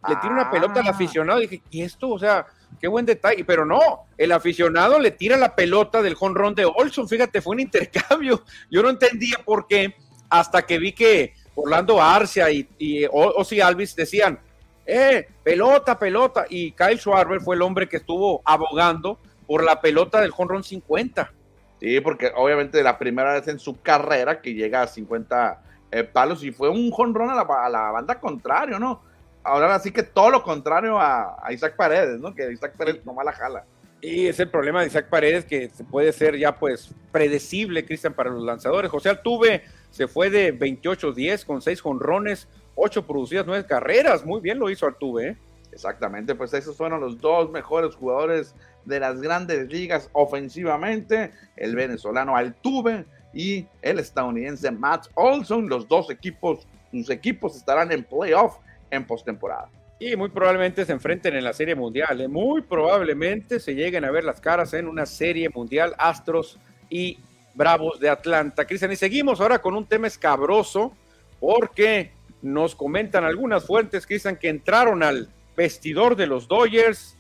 le tira una pelota al ah. aficionado y dije, ¿y esto? O sea, qué buen detalle, pero no, el aficionado le tira la pelota del jonrón de Olson, fíjate, fue un intercambio, yo no entendía por qué, hasta que vi que Orlando Arcia y, y Ozzy Alvis decían, eh, pelota, pelota, y Kyle Schwarber fue el hombre que estuvo abogando por la pelota del jonrón 50. Sí, porque obviamente la primera vez en su carrera que llega a 50 eh, palos y fue un jonrón a la, a la banda contrario, ¿no? ahora sí que todo lo contrario a, Isaac Paredes, ¿no? Que Isaac Paredes no la jala. Y es el problema de Isaac Paredes que puede ser ya pues predecible, Cristian, para los lanzadores. José Altuve se fue de 28-10 con 6 jonrones, 8 producidas, 9 carreras. Muy bien lo hizo Altuve, ¿eh? Exactamente, pues esos fueron los dos mejores jugadores de las grandes ligas ofensivamente, el venezolano Altuve y el estadounidense Matt Olson. Los dos equipos, sus equipos estarán en playoff en postemporada. Y muy probablemente se enfrenten en la Serie Mundial. ¿eh? Muy probablemente se lleguen a ver las caras en una Serie Mundial Astros y Bravos de Atlanta. Cristian, y seguimos ahora con un tema escabroso porque nos comentan algunas fuentes, Cristian, que entraron al vestidor de los Dodgers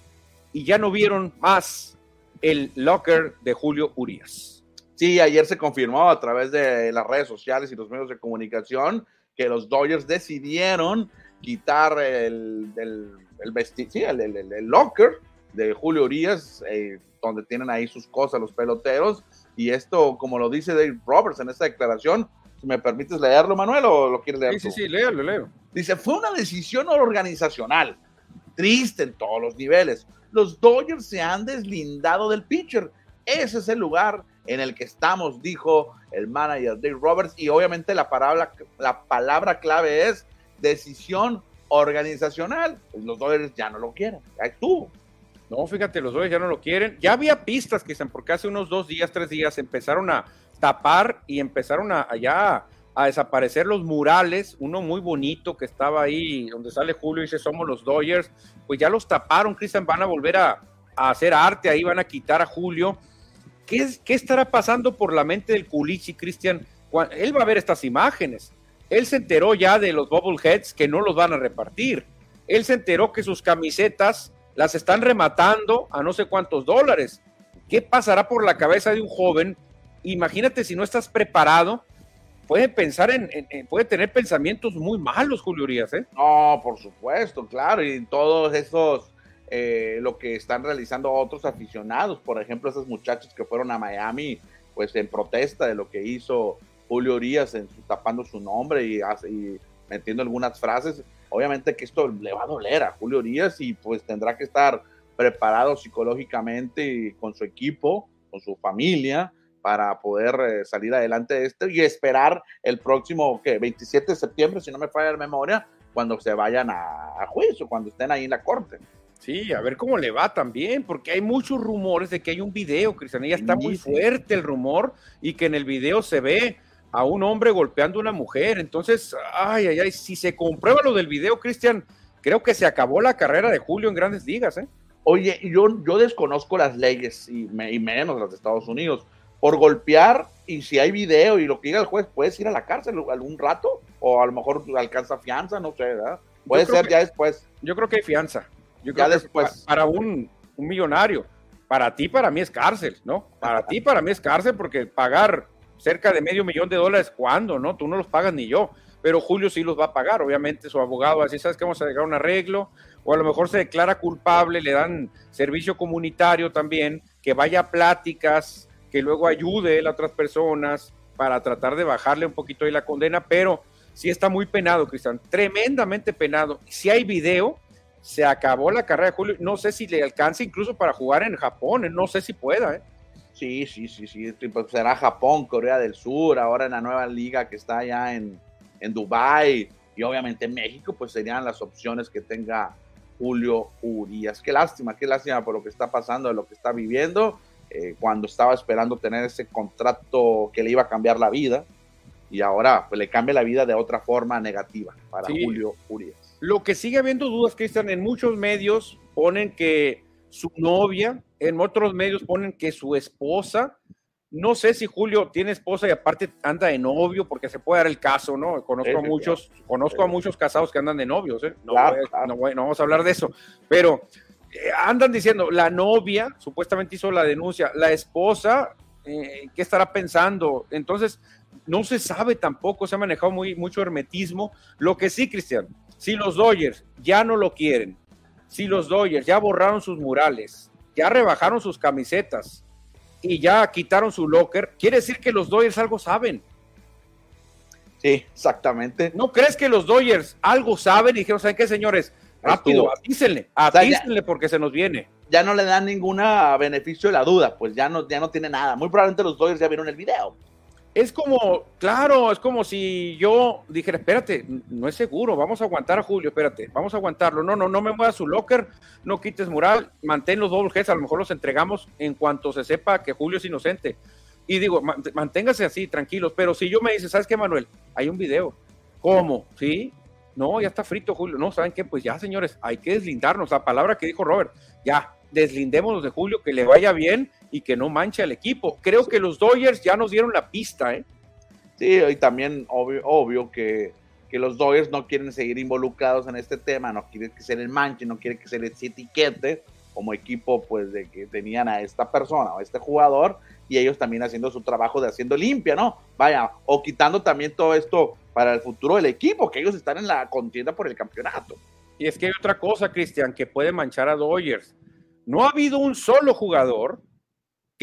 y ya no vieron más el locker de Julio Urias. Sí, ayer se confirmó a través de las redes sociales y los medios de comunicación que los Dodgers decidieron quitar el, el, el, locker de Julio Urias, eh, donde tienen ahí sus cosas los peloteros. Y esto, como lo dice Dave Roberts en esta declaración, si me permites leerlo, Manuel, o lo quieres leer? Sí, sí, sí, léalo, leo. Dice, fue una decisión organizacional, triste en todos los niveles. Los Dodgers se han deslindado del pitcher. Ese es el lugar en el que estamos, dijo el manager Dave Roberts. Y obviamente la palabra, la palabra clave es decisión organizacional. Pues los Dodgers ya no lo quieren, ya estuvo. No, fíjate, los Dodgers ya no lo quieren. Ya había pistas, que porque hace unos dos días, tres días empezaron a tapar y empezaron a allá a desaparecer los murales, uno muy bonito que estaba ahí, donde sale Julio y dice somos los Dodgers, pues ya los taparon, Cristian, van a volver a, hacer arte, ahí van a quitar a Julio. ¿Qué, ¿Qué estará pasando por la mente del Culichi, Cristian? Él va a ver estas imágenes. Él se enteró ya de los Bubbleheads que no los van a repartir. Él se enteró que sus camisetas las están rematando a no sé cuántos dólares. ¿Qué pasará por la cabeza de un joven? Imagínate si no estás preparado, puede pensar en, puede tener pensamientos muy malos, Julio Urias, ¿eh? No, por supuesto, claro, y todos esos, eh, lo que están realizando otros aficionados, por ejemplo, esos muchachos que fueron a Miami, pues en protesta de lo que hizo Julio Urias en tapando su nombre y, y, metiendo algunas frases. Obviamente que esto le va a doler a Julio Urias y pues tendrá que estar preparado psicológicamente con su equipo, con su familia, para poder eh, salir adelante de esto y esperar el próximo, ¿qué? 27 de septiembre, si no me falla la memoria, cuando se vayan a, juicio, cuando estén ahí en la corte. Sí, a ver cómo le va también, porque hay muchos rumores de que hay un video, Cristian, ya está muy fuerte el rumor y que en el video se ve a un hombre golpeando a una mujer. Entonces, ay, ay, ay, si se comprueba lo del video, Cristian, creo que se acabó la carrera de Julio en grandes ligas, ¿eh? Oye, yo, yo desconozco las leyes y, menos las de Estados Unidos. Por golpear, y si hay video y lo que diga el juez, ¿puedes ir a la cárcel algún rato? O a lo mejor alcanza fianza, no sé, ¿verdad? Puede ser ya después. Yo creo que hay fianza. Yo ya después. para un, un millonario. Para ti, para mí es cárcel, ¿no? Para ti, para mí es cárcel porque pagar cerca de medio millón de dólares, ¿cuándo? No, tú no los pagas ni yo, pero Julio sí los va a pagar, obviamente su abogado así, ¿sabes que vamos a llegar a un arreglo? O a lo mejor se declara culpable, le dan servicio comunitario también, que vaya a pláticas, que luego ayude a otras personas para tratar de bajarle un poquito ahí la condena, pero sí está muy penado, Cristian, tremendamente penado. Si hay video, se acabó la carrera de Julio, no sé si le alcanza incluso para jugar en Japón, no sé si pueda, ¿eh? Sí, sí, sí, sí. Pues será Japón, Corea del Sur, ahora en la nueva liga que está allá en, en Dubái y obviamente en México, pues serían las opciones que tenga Julio Urias. Qué lástima, qué lástima por lo que está pasando, de lo que está viviendo, eh, cuando estaba esperando tener ese contrato que le iba a cambiar la vida y ahora pues, le cambia la vida de otra forma negativa para Julio Urias. Lo que sigue habiendo dudas, Cristian, en muchos medios ponen que su novia, en otros medios ponen que su esposa, no sé si Julio tiene esposa y aparte anda de novio, porque se puede dar el caso, ¿no? Conozco a muchos, conozco a muchos casados que andan de novios, ¿eh? No, no, vamos a hablar de eso, pero eh, andan diciendo, la novia supuestamente hizo la denuncia, la esposa, eh, ¿qué estará pensando? Entonces, no se sabe tampoco, se ha manejado muy, mucho hermetismo. Lo que sí, Cristian, si los Dodgers ya no lo quieren, si los Dodgers ya borraron sus murales, ya rebajaron sus camisetas, y ya quitaron su locker, quiere decir que los Dodgers algo saben. Sí, exactamente. ¿No crees que los Dodgers algo saben y dijeron, ¿saben qué, señores? Rápido, atícenle, atícenle porque se nos viene. Ya no le dan ningún beneficio de la duda, pues ya no, ya no tiene nada. Muy probablemente los Dodgers ya vieron el video es como, claro, es como si yo dijera, espérate, no es seguro, vamos a aguantar a Julio, espérate, vamos a aguantarlo. No, no, no me muevas su locker, no quites mural, mantén los double heads, a lo mejor los entregamos en cuanto se sepa que Julio es inocente. Y digo, manténgase así, tranquilos, pero si yo me dice, ¿sabes qué, Manuel? Hay un video. ¿Cómo? ¿Sí? No, ya está frito Julio. No, ¿saben qué? Pues ya, señores, hay que deslindarnos. La palabra que dijo Robert, ya, deslindémonos de Julio, que le vaya bien y que no manche al equipo. Creo que los Dodgers ya nos dieron la pista, ¿eh? Sí, y también obvio, obvio que, que, los Dodgers no quieren seguir involucrados en este tema, no quieren que se les manche, no quieren que se les etiquete como equipo, pues, de que tenían a esta persona o a este jugador y ellos también haciendo su trabajo de haciendo limpia, ¿no? Vaya, o quitando también todo esto para el futuro del equipo, que ellos están en la contienda por el campeonato. Y es que hay otra cosa, Cristian, que puede manchar a Dodgers. No ha habido un solo jugador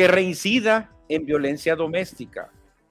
que reincida en violencia doméstica.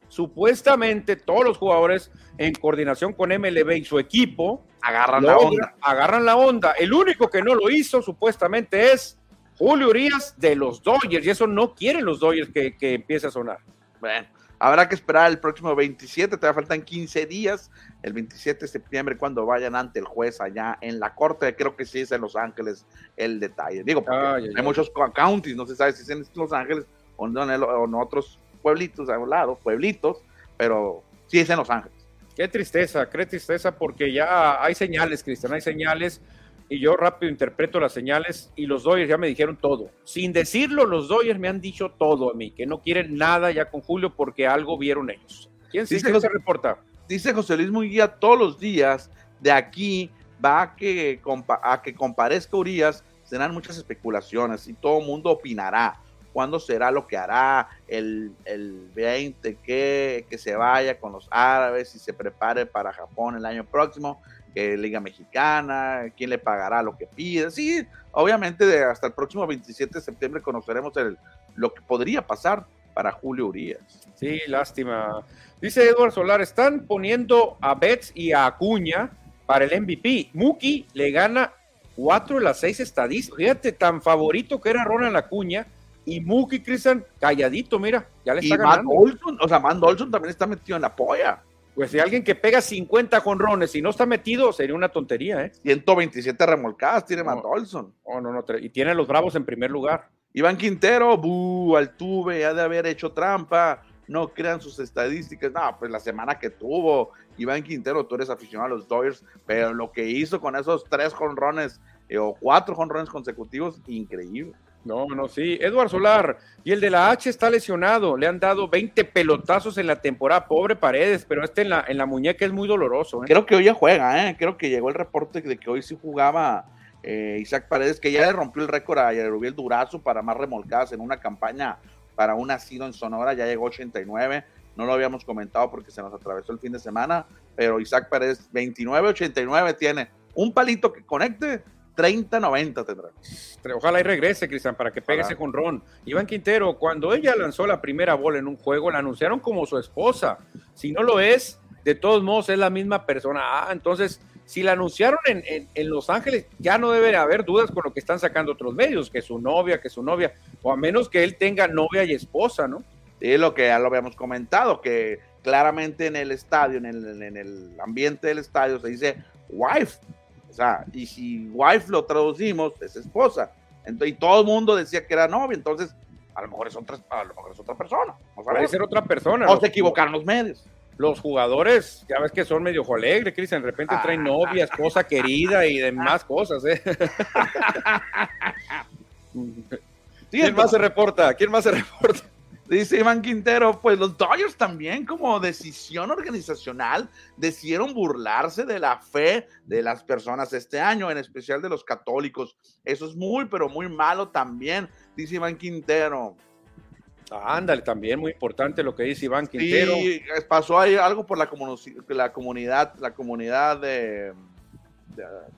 Supuestamente todos los jugadores en coordinación con MLB y su equipo agarran la onda. Agarran la onda. El único que no lo hizo supuestamente es Julio Urias de los Dodgers y eso no quieren los Dodgers que, que empiece a sonar. Bueno, habrá que esperar el próximo 27, todavía faltan 15 días, el 27 de septiembre cuando vayan ante el juez allá en la corte, creo que sí es en Los Ángeles el detalle. Digo, porque hay muchos counties, no se sabe si es en Los Ángeles o en, otros pueblitos a un lado, pueblitos, pero sí es en Los Ángeles. Qué tristeza, qué tristeza, porque ya hay señales, Cristian, hay señales, y yo rápido interpreto las señales, y los Dodgers ya me dijeron todo. Sin decirlo, los Dodgers me han dicho todo a mí, que no quieren nada ya con Julio porque algo vieron ellos. ¿Quién sí, se reporta? Dice José Luis Munguía todos los días, de aquí va a que, a que comparezca Urias, serán muchas especulaciones y todo el mundo opinará cuándo será lo que hará el, el 20, que, que se vaya con los árabes y se prepare para Japón el año próximo, que Liga Mexicana, quién le pagará lo que pide. Sí, obviamente hasta el próximo 27 de septiembre conoceremos el, lo que podría pasar para Julio Urias. Sí, lástima. Dice Edward Solar, están poniendo a Betts y a Acuña para el MVP. Muki le gana cuatro de las seis estadísticas. Fíjate, tan favorito que era Ronald Acuña y Mookie Cristian, calladito, mira, ya le está ganando. o sea, Matt Olson también está metido en la polla. Pues si alguien que pega 50 jonrones y no está metido, sería una tontería, ¿eh? 127 remolcadas tiene Matt Olson. Oh, no, no, y tiene a los Bravos en primer lugar. Iván Quintero, bu, Altuve, ha de haber hecho trampa, no crean sus estadísticas. No, pues la semana que tuvo Iván Quintero, tú eres aficionado a los Dodgers, pero lo que hizo con esos tres jonrones eh, o cuatro jonrones consecutivos, increíble. No, no, sí. Eduardo Solar, y el de la H está lesionado. Le han dado 20 pelotazos en la temporada. Pobre Paredes, pero este en la, en la muñeca es muy doloroso. ¿eh? Creo que hoy ya juega, ¿eh? Creo que llegó el reporte de que hoy sí jugaba eh, Isaac Paredes, que ya le rompió el récord a Yerubiel Durazo para más remolcadas en una campaña para un nacido en Sonora. Ya llegó 89. No lo habíamos comentado porque se nos atravesó el fin de semana, pero Isaac Paredes 29-89 tiene un palito que conecte 30-90 tendrá. Ojalá y regrese, Cristian, para que pegue ese con Ron. Iván Quintero, cuando ella lanzó la primera bola en un juego, la anunciaron como su esposa. Si no lo es, de todos modos es la misma persona. Ah, entonces, si la anunciaron en, en, Los Ángeles, ya no debe haber dudas con lo que están sacando otros medios, que su novia, que su novia, o a menos que él tenga novia y esposa, ¿no? Es lo que ya lo habíamos comentado, que claramente en el estadio, en el, en el ambiente del estadio, se dice wife. O sea, y si wife lo traducimos, es esposa. Entonces, y todo el mundo decía que era novia, entonces a lo mejor es otra, a lo mejor es otra persona. Puede ser otra persona. O se equivocaron los medios. Los jugadores, ya ves que son medio alegres, Cristian, de repente traen ah. novia, esposa querida y demás cosas, ¿eh? ¿Quién más se reporta? ¿Quién más se reporta? Dice Iván Quintero, pues los Dodgers también como decisión organizacional decidieron burlarse de la fe de las personas este año, en especial de los católicos. Eso es muy, pero muy malo también, dice Iván Quintero. ándale, también muy importante lo que dice Iván Quintero. Sí, pasó ahí algo por la, la comunidad, la comunidad de,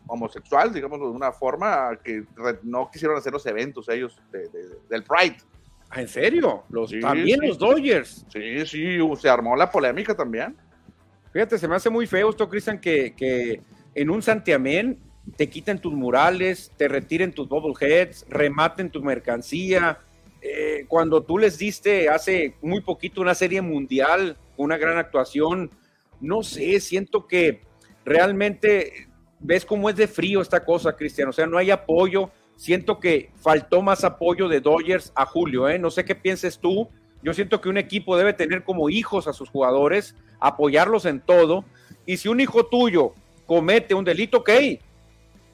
homosexual, digamos de una forma, que no quisieron hacer los eventos ellos del Pride. ¿En serio? Los, también los Dodgers. Sí, sí, se armó la polémica también. Fíjate, se me hace muy feo esto, Cristian, que, que en un santiamén te quiten tus murales, te retiren tus heads, rematen tu mercancía. Eh, cuando tú les diste hace muy poquito una serie mundial, una gran actuación, no sé, siento que realmente ves cómo es de frío esta cosa, Cristian. O sea, no hay apoyo siento que faltó más apoyo de Dodgers a Julio, ¿eh? No sé qué pienses tú. Yo siento que un equipo debe tener como hijos a sus jugadores, apoyarlos en todo. Y si un hijo tuyo comete un delito, ok,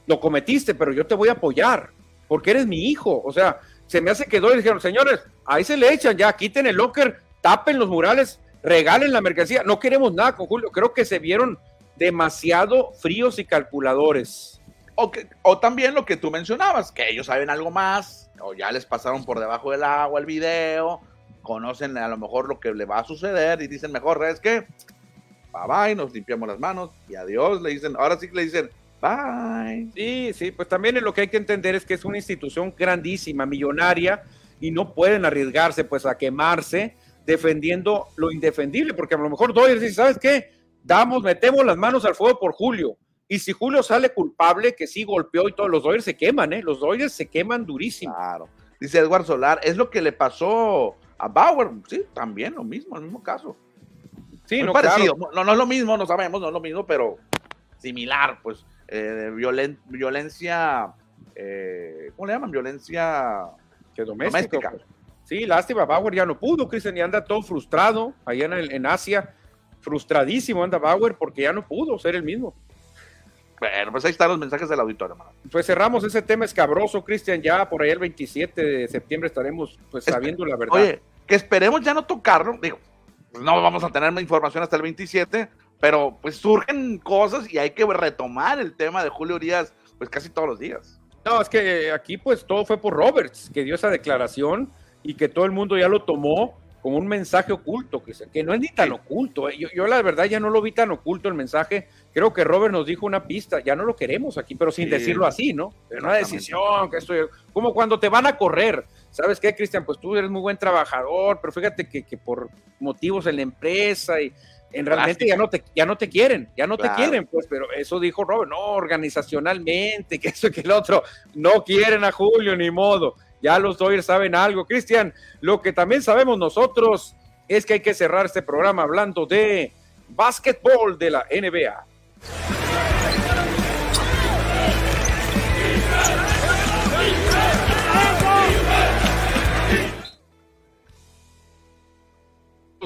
lo cometiste, pero yo te voy a apoyar, porque eres mi hijo. O sea, se me hace que Dodgers dijeron, señores, ahí se le echan ya, quiten el locker, tapen los murales, regalen la mercancía. No queremos nada con Julio. Creo que se vieron demasiado fríos y calculadores. O, también lo que tú mencionabas, que ellos saben algo más, o ya les pasaron por debajo del agua el video, conocen a lo mejor lo que le va a suceder y dicen, mejor es que, bye bye, nos limpiamos las manos y adiós, le dicen, ahora sí que le dicen, bye. Sí, sí, pues también lo que hay que entender es que es una institución grandísima, millonaria, y no pueden arriesgarse pues a quemarse defendiendo lo indefendible, porque a lo mejor Doyle dice, ¿sabes qué? Damos, metemos las manos al fuego por Julio y si Julio sale culpable, que sí golpeó y todos los Dodgers se queman, ¿eh? Los Dodgers se queman durísimo. Claro. Dice Edward Solar, es lo que le pasó a Bauer. Sí, también lo mismo, el mismo caso. Sí, no, parecido. No, no es lo mismo, no sabemos, no es lo mismo, pero similar, pues. Eh, violencia, eh, ¿cómo le llaman? Violencia doméstica. Sí, lástima, Bauer ya no pudo, Cristian, y anda todo frustrado allá en, en Asia. Frustradísimo anda Bauer porque ya no pudo ser el mismo. Bueno, pues ahí están los mensajes del auditorio, hermano. Pues cerramos ese tema escabroso, Cristian. Ya por ahí el 27 de septiembre estaremos pues sabiendo la verdad. Oye, que esperemos ya no tocarlo. Digo, pues, no vamos a tener más información hasta el 27, pero pues surgen cosas y hay que retomar el tema de Julio Urias pues casi todos los días. No, es que aquí pues todo fue por Roberts, que dio esa declaración y que todo el mundo ya lo tomó como un mensaje oculto, que no es ni tan oculto. ¿eh? Yo, yo, la verdad ya no lo vi tan oculto el mensaje. Creo que Robert nos dijo una pista, ya no lo queremos aquí, pero sin decirlo así, ¿no? una decisión, que esto, como cuando te van a correr. ¿Sabes qué, Cristian? Pues tú eres muy buen trabajador, pero fíjate que, que por motivos en la empresa y en realmente ya no te ya no te quieren, ya no te quieren, pues, pero eso dijo Robert, no, organizacionalmente, que eso que el otro, no quieren a Julio ni modo. Ya los Dodgers saben algo. Cristian, lo que también sabemos nosotros es que hay que cerrar este programa hablando de básquetbol de la NBA.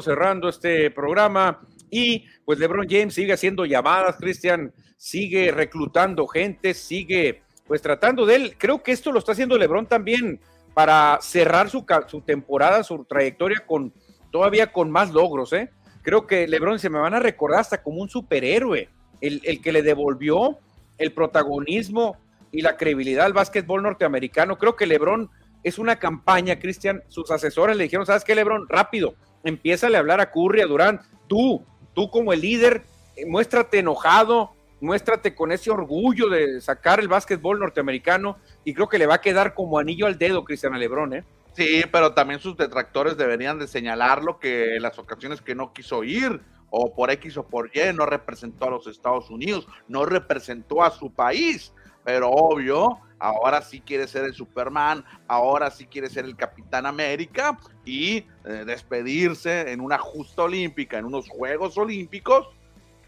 cerrando este programa y pues LeBron James sigue haciendo llamadas, Cristian sigue reclutando gente, sigue pues tratando de él, creo que esto lo está haciendo Lebron también para cerrar su, su temporada, su trayectoria con todavía con más logros, ¿eh? Creo que Lebron se me van a recordar hasta como un superhéroe, el, el que le devolvió el protagonismo y la credibilidad al básquetbol norteamericano. Creo que Lebron es una campaña, Cristian, sus asesores le dijeron, ¿sabes qué, Lebron? Rápido, empieza a hablar a Curry, a Durán, tú, tú como el líder, eh, muéstrate enojado, muéstrate con ese orgullo de sacar el básquetbol norteamericano y creo que le va a quedar como anillo al dedo Cristian Lebrón, ¿eh? Sí, pero también sus detractores deberían de señalarlo que las ocasiones que no quiso ir o por X o por Y no representó a los Estados Unidos, no representó a su país, pero obvio, ahora sí quiere ser el Superman, ahora sí quiere ser el Capitán América y eh, despedirse en una justa olímpica, en unos Juegos Olímpicos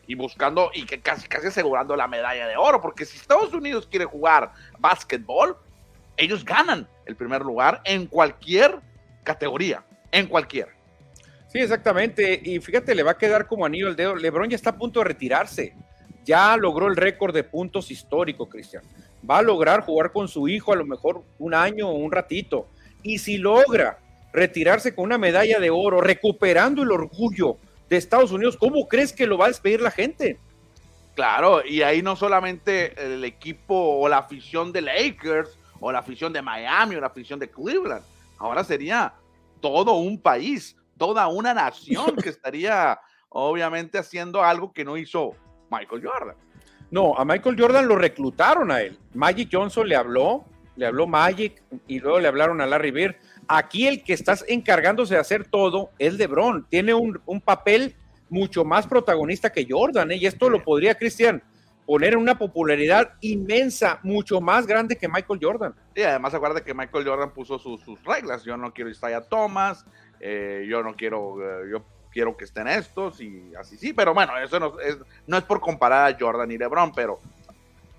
y buscando y que casi casi asegurando la medalla de oro, porque si Estados Unidos quiere jugar básquetbol, ellos ganan el primer lugar en cualquier categoría, en cualquier. Sí, exactamente. Y fíjate, le va a quedar como anillo el dedo. LeBron ya está a punto de retirarse. Ya logró el récord de puntos histórico, Cristian. Va a lograr jugar con su hijo a lo mejor un año o un ratito. Y si logra retirarse con una medalla de oro, recuperando el orgullo de Estados Unidos, ¿cómo crees que lo va a despedir la gente? Claro, y ahí no solamente el equipo o la afición de Lakers o la afición de Miami o la afición de Cleveland, ahora sería todo un país, toda una nación que estaría obviamente haciendo algo que no hizo Michael Jordan. No, a Michael Jordan lo reclutaron a él. Magic Johnson le habló, le habló Magic y luego le hablaron a Larry Bird Aquí el que está encargándose de hacer todo es LeBron. Tiene un, papel mucho más protagonista que Jordan, ¿eh? y esto lo podría, Cristian, poner en una popularidad inmensa, mucho más grande que Michael Jordan. Y además acuérdate que Michael Jordan puso sus, reglas. Yo no quiero Isaiah Thomas, eh, yo no quiero, eh, yo quiero que estén estos y así sí, pero bueno, eso no es, no es por comparar a Jordan y LeBron, pero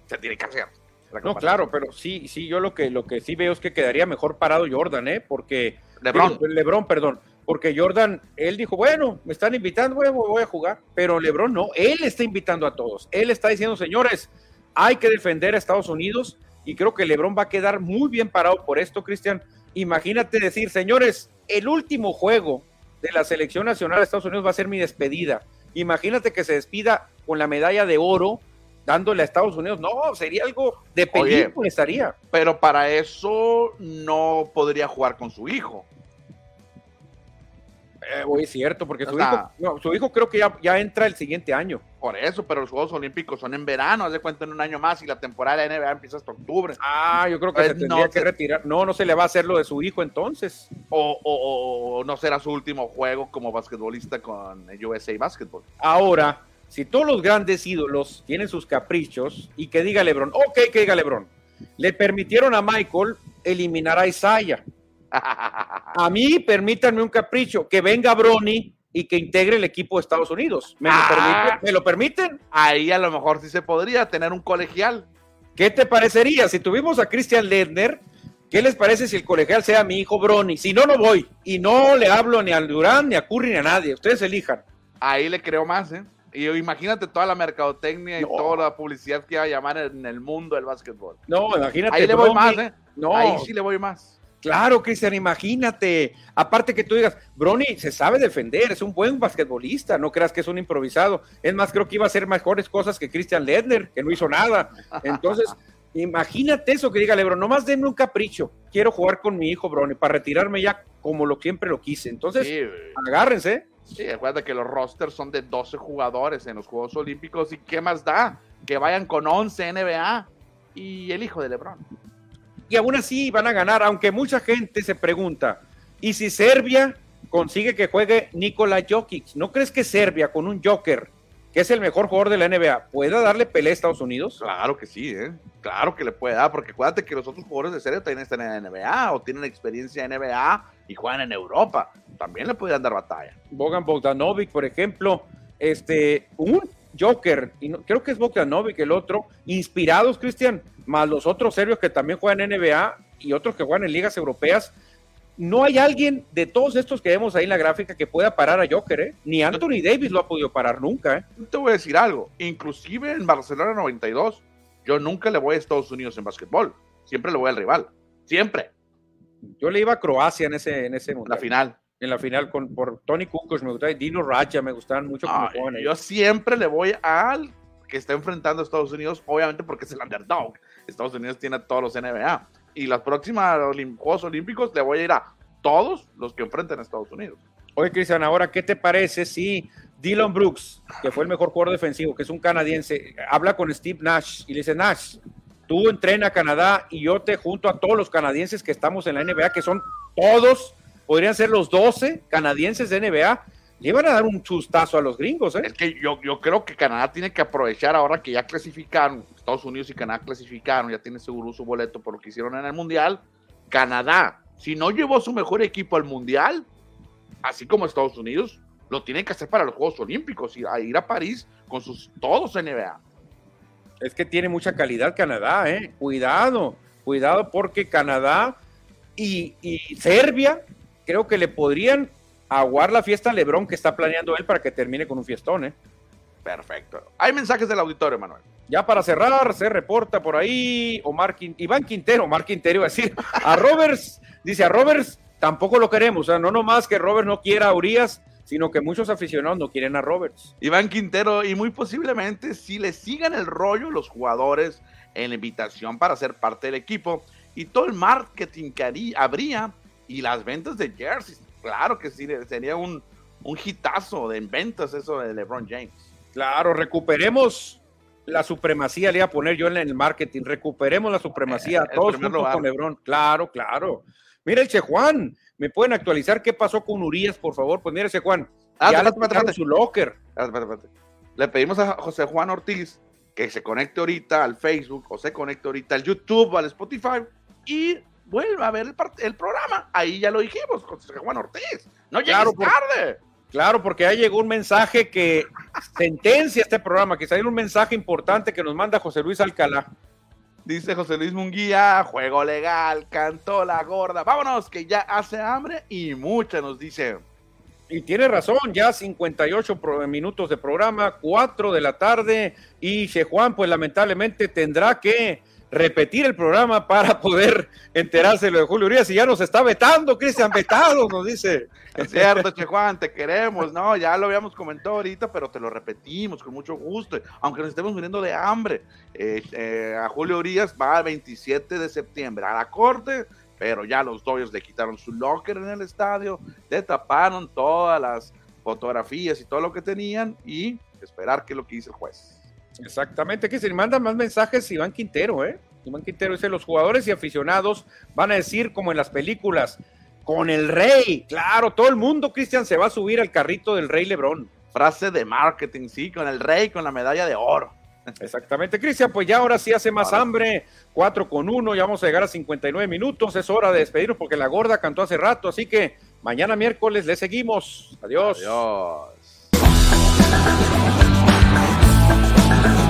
se tiene que hacer. No, claro, pero sí, sí, yo lo que, lo que sí veo es que quedaría mejor parado Jordan, ¿eh? Porque. Lebron. Lebron, perdón. Porque Jordan, él dijo, bueno, me están invitando, voy, voy a jugar. Pero Lebron no, él está invitando a todos. Él está diciendo, señores, hay que defender a Estados Unidos. Y creo que Lebron va a quedar muy bien parado por esto, Cristian. Imagínate decir, señores, el último juego de la selección nacional de Estados Unidos va a ser mi despedida. Imagínate que se despida con la medalla de oro dándole a Estados Unidos. No, sería algo de película, estaría. Pero para eso no podría jugar con su hijo. Eh, es cierto, porque su, hijo, su hijo creo que ya, ya, entra el siguiente año. Por eso, pero los Juegos Olímpicos son en verano, haz de cuenta en un año más y la temporada de NBA empieza hasta octubre. Ah, yo creo que se tendría que retirar. No, no se le va a hacer lo de su hijo entonces. O, o no será su último juego como basquetbolista con USA Basketball. Ahora, si todos los grandes ídolos tienen sus caprichos y que diga Lebron, ok, que diga Lebron, le permitieron a Michael eliminar a Isaiah. A mí, permítanme un capricho, que venga Bronny y que integre el equipo de Estados Unidos. ¿Me, lo, ah. ¿Me lo permiten? Ahí a lo mejor sí se podría tener un colegial. ¿Qué te parecería? Si tuvimos a Christian Ledner, ¿qué les parece si el colegial sea mi hijo Bronny? Si no, no voy. Y no le hablo ni al Durán, ni a Curry, ni a nadie. Ustedes elijan. Ahí le creo más, ¿eh? Y imagínate toda la mercadotecnia y toda la publicidad que va a llamar en el mundo del básquetbol. No, imagínate. Ahí le voy más, ¿eh? No. Ahí sí le voy más. Claro, Cristian, imagínate. Aparte que tú digas, Brony se sabe defender, es un buen basquetbolista, no creas que es un improvisado. Es más, creo que iba a hacer mejores cosas que Christian Ledner, que no hizo nada. Entonces, imagínate eso que diga Lebron, nomás denme un capricho. Quiero jugar con mi hijo, Brony, para retirarme ya como lo siempre lo quise. Entonces, agárrense. Sí, acuérdate que los rosters son de 12 jugadores en los Juegos Olímpicos y ¿qué más da? Que vayan con 11 NBA y el hijo de LeBron. Y aún así van a ganar, aunque mucha gente se pregunta, ¿y si Serbia consigue que juegue Nikola Jokic? ¿No crees que Serbia con un Joker, que es el mejor jugador de la NBA, pueda darle pelea a Estados Unidos? Claro que sí, ¿eh? claro que le puede dar, porque acuérdate que los otros jugadores de Serbia también están en la NBA o tienen experiencia en NBA y juegan en Europa. También le podrían dar batalla. Bogan Bogdanovic, por ejemplo, este, un Joker, y creo que es Bogdanovic el otro, inspirados, Cristian, más los otros serbios que también juegan en NBA y otros que juegan en ligas europeas. No hay alguien de todos estos que vemos ahí en la gráfica que pueda parar a Joker, ¿eh? Ni Anthony Davis lo ha podido parar nunca, ¿eh? Te voy a decir algo, inclusive en Barcelona 92, yo nunca le voy a Estados Unidos en básquetbol, siempre le voy al rival, siempre. Yo le iba a Croacia en ese, en ese La final. En la final con, por Tony Kukoc me gustaba y Dino Racha me gustaban mucho como Yo siempre le voy al que está enfrentando a Estados Unidos, obviamente porque es el underdog. Estados Unidos tiene a todos los NBA. Y las próximas Juegos Olímpicos le voy a ir a todos los que enfrenten a Estados Unidos. Oye, Cristian, ahora, ¿qué te parece si Dylan Brooks, que fue el mejor jugador defensivo, que es un canadiense, habla con Steve Nash y le dice, Nash, tú entrena a Canadá y yo te junto a todos los canadienses que estamos en la NBA, que son todos, podrían ser los 12 canadienses de NBA, le iban a dar un sustazo a los gringos. ¿eh? Es que yo, yo creo que Canadá tiene que aprovechar ahora que ya clasificaron, Estados Unidos y Canadá clasificaron, ya tiene seguro su boleto por lo que hicieron en el Mundial. Canadá, si no llevó su mejor equipo al Mundial, así como Estados Unidos, lo tiene que hacer para los Juegos Olímpicos, ir a, ir a París con sus todos NBA. Es que tiene mucha calidad Canadá, ¿eh? Cuidado, cuidado porque Canadá y, y Serbia creo que le podrían aguar la fiesta a Lebron que está planeando él para que termine con un fiestón, ¿eh? Perfecto. Hay mensajes del auditorio, Manuel. Ya para cerrar, se reporta por ahí Omar Iván Quintero, Omar Quintero, a decir, a Roberts, dice a Roberts, tampoco lo queremos, o sea, no nomás que Roberts no quiera a Urias, sino que muchos aficionados no quieren a Roberts. Iván Quintero, y muy posiblemente si le sigan el rollo los jugadores en la invitación para ser parte del equipo y todo el marketing que habría y las ventas de jerseys, claro que sí, sería un, un hitazo de ventas eso de LeBron James. Claro, recuperemos la supremacía, le iba a poner yo en el marketing, recuperemos la supremacía, eh, todos juntos con LeBron. Claro, claro. Mira el Che Juan, ¿me pueden actualizar qué pasó con Urias, por favor? Pues mira, Che Juan, ah, ya le su locker. Le pedimos a José Juan Ortiz que se conecte ahorita al Facebook o se conecte ahorita al YouTube, al Spotify y vuelva a ver el, el programa. Ahí ya lo dijimos, José Juan Ortiz. No llegues tarde. Claro, porque ahí llegó un mensaje que sentencia este programa, que salió un mensaje importante que nos manda José Luis Alcalá. Dice José Luis Munguía, juego legal, cantó la gorda. Vámonos, que ya hace hambre y mucha nos dice. Y tiene razón, ya 58 minutos de programa, 4 de la tarde, y Che Juan, pues lamentablemente tendrá que repetir el programa para poder enterarse de lo de Julio Urias y ya nos está vetando, Cristian, vetado, nos dice. Es cierto, Che Juan, te queremos, no, ya lo habíamos comentado ahorita, pero te lo repetimos con mucho gusto, aunque nos estemos muriendo de hambre. Eh, eh, a Julio Urias va el 27 de septiembre a la corte, pero ya los Dodgers le quitaron su locker en el estadio, le taparon todas las fotografías y todo lo que tenían y esperar que lo que dice el juez. Exactamente, que se mandan más mensajes Iván Quintero, ¿eh? Iván Quintero dice, los jugadores y aficionados van a decir como en las películas, con el rey, claro, todo el mundo, Cristian, se va a subir al carrito del rey Lebrón. Frase de marketing, sí, con el rey, con la medalla de oro. Exactamente, Cristian, pues ya ahora sí hace más hambre, 4 con 1, ya vamos a llegar a 59 minutos, es hora de despedirnos porque la gorda cantó hace rato, así que mañana miércoles le seguimos. Adiós. Adiós. Thank you.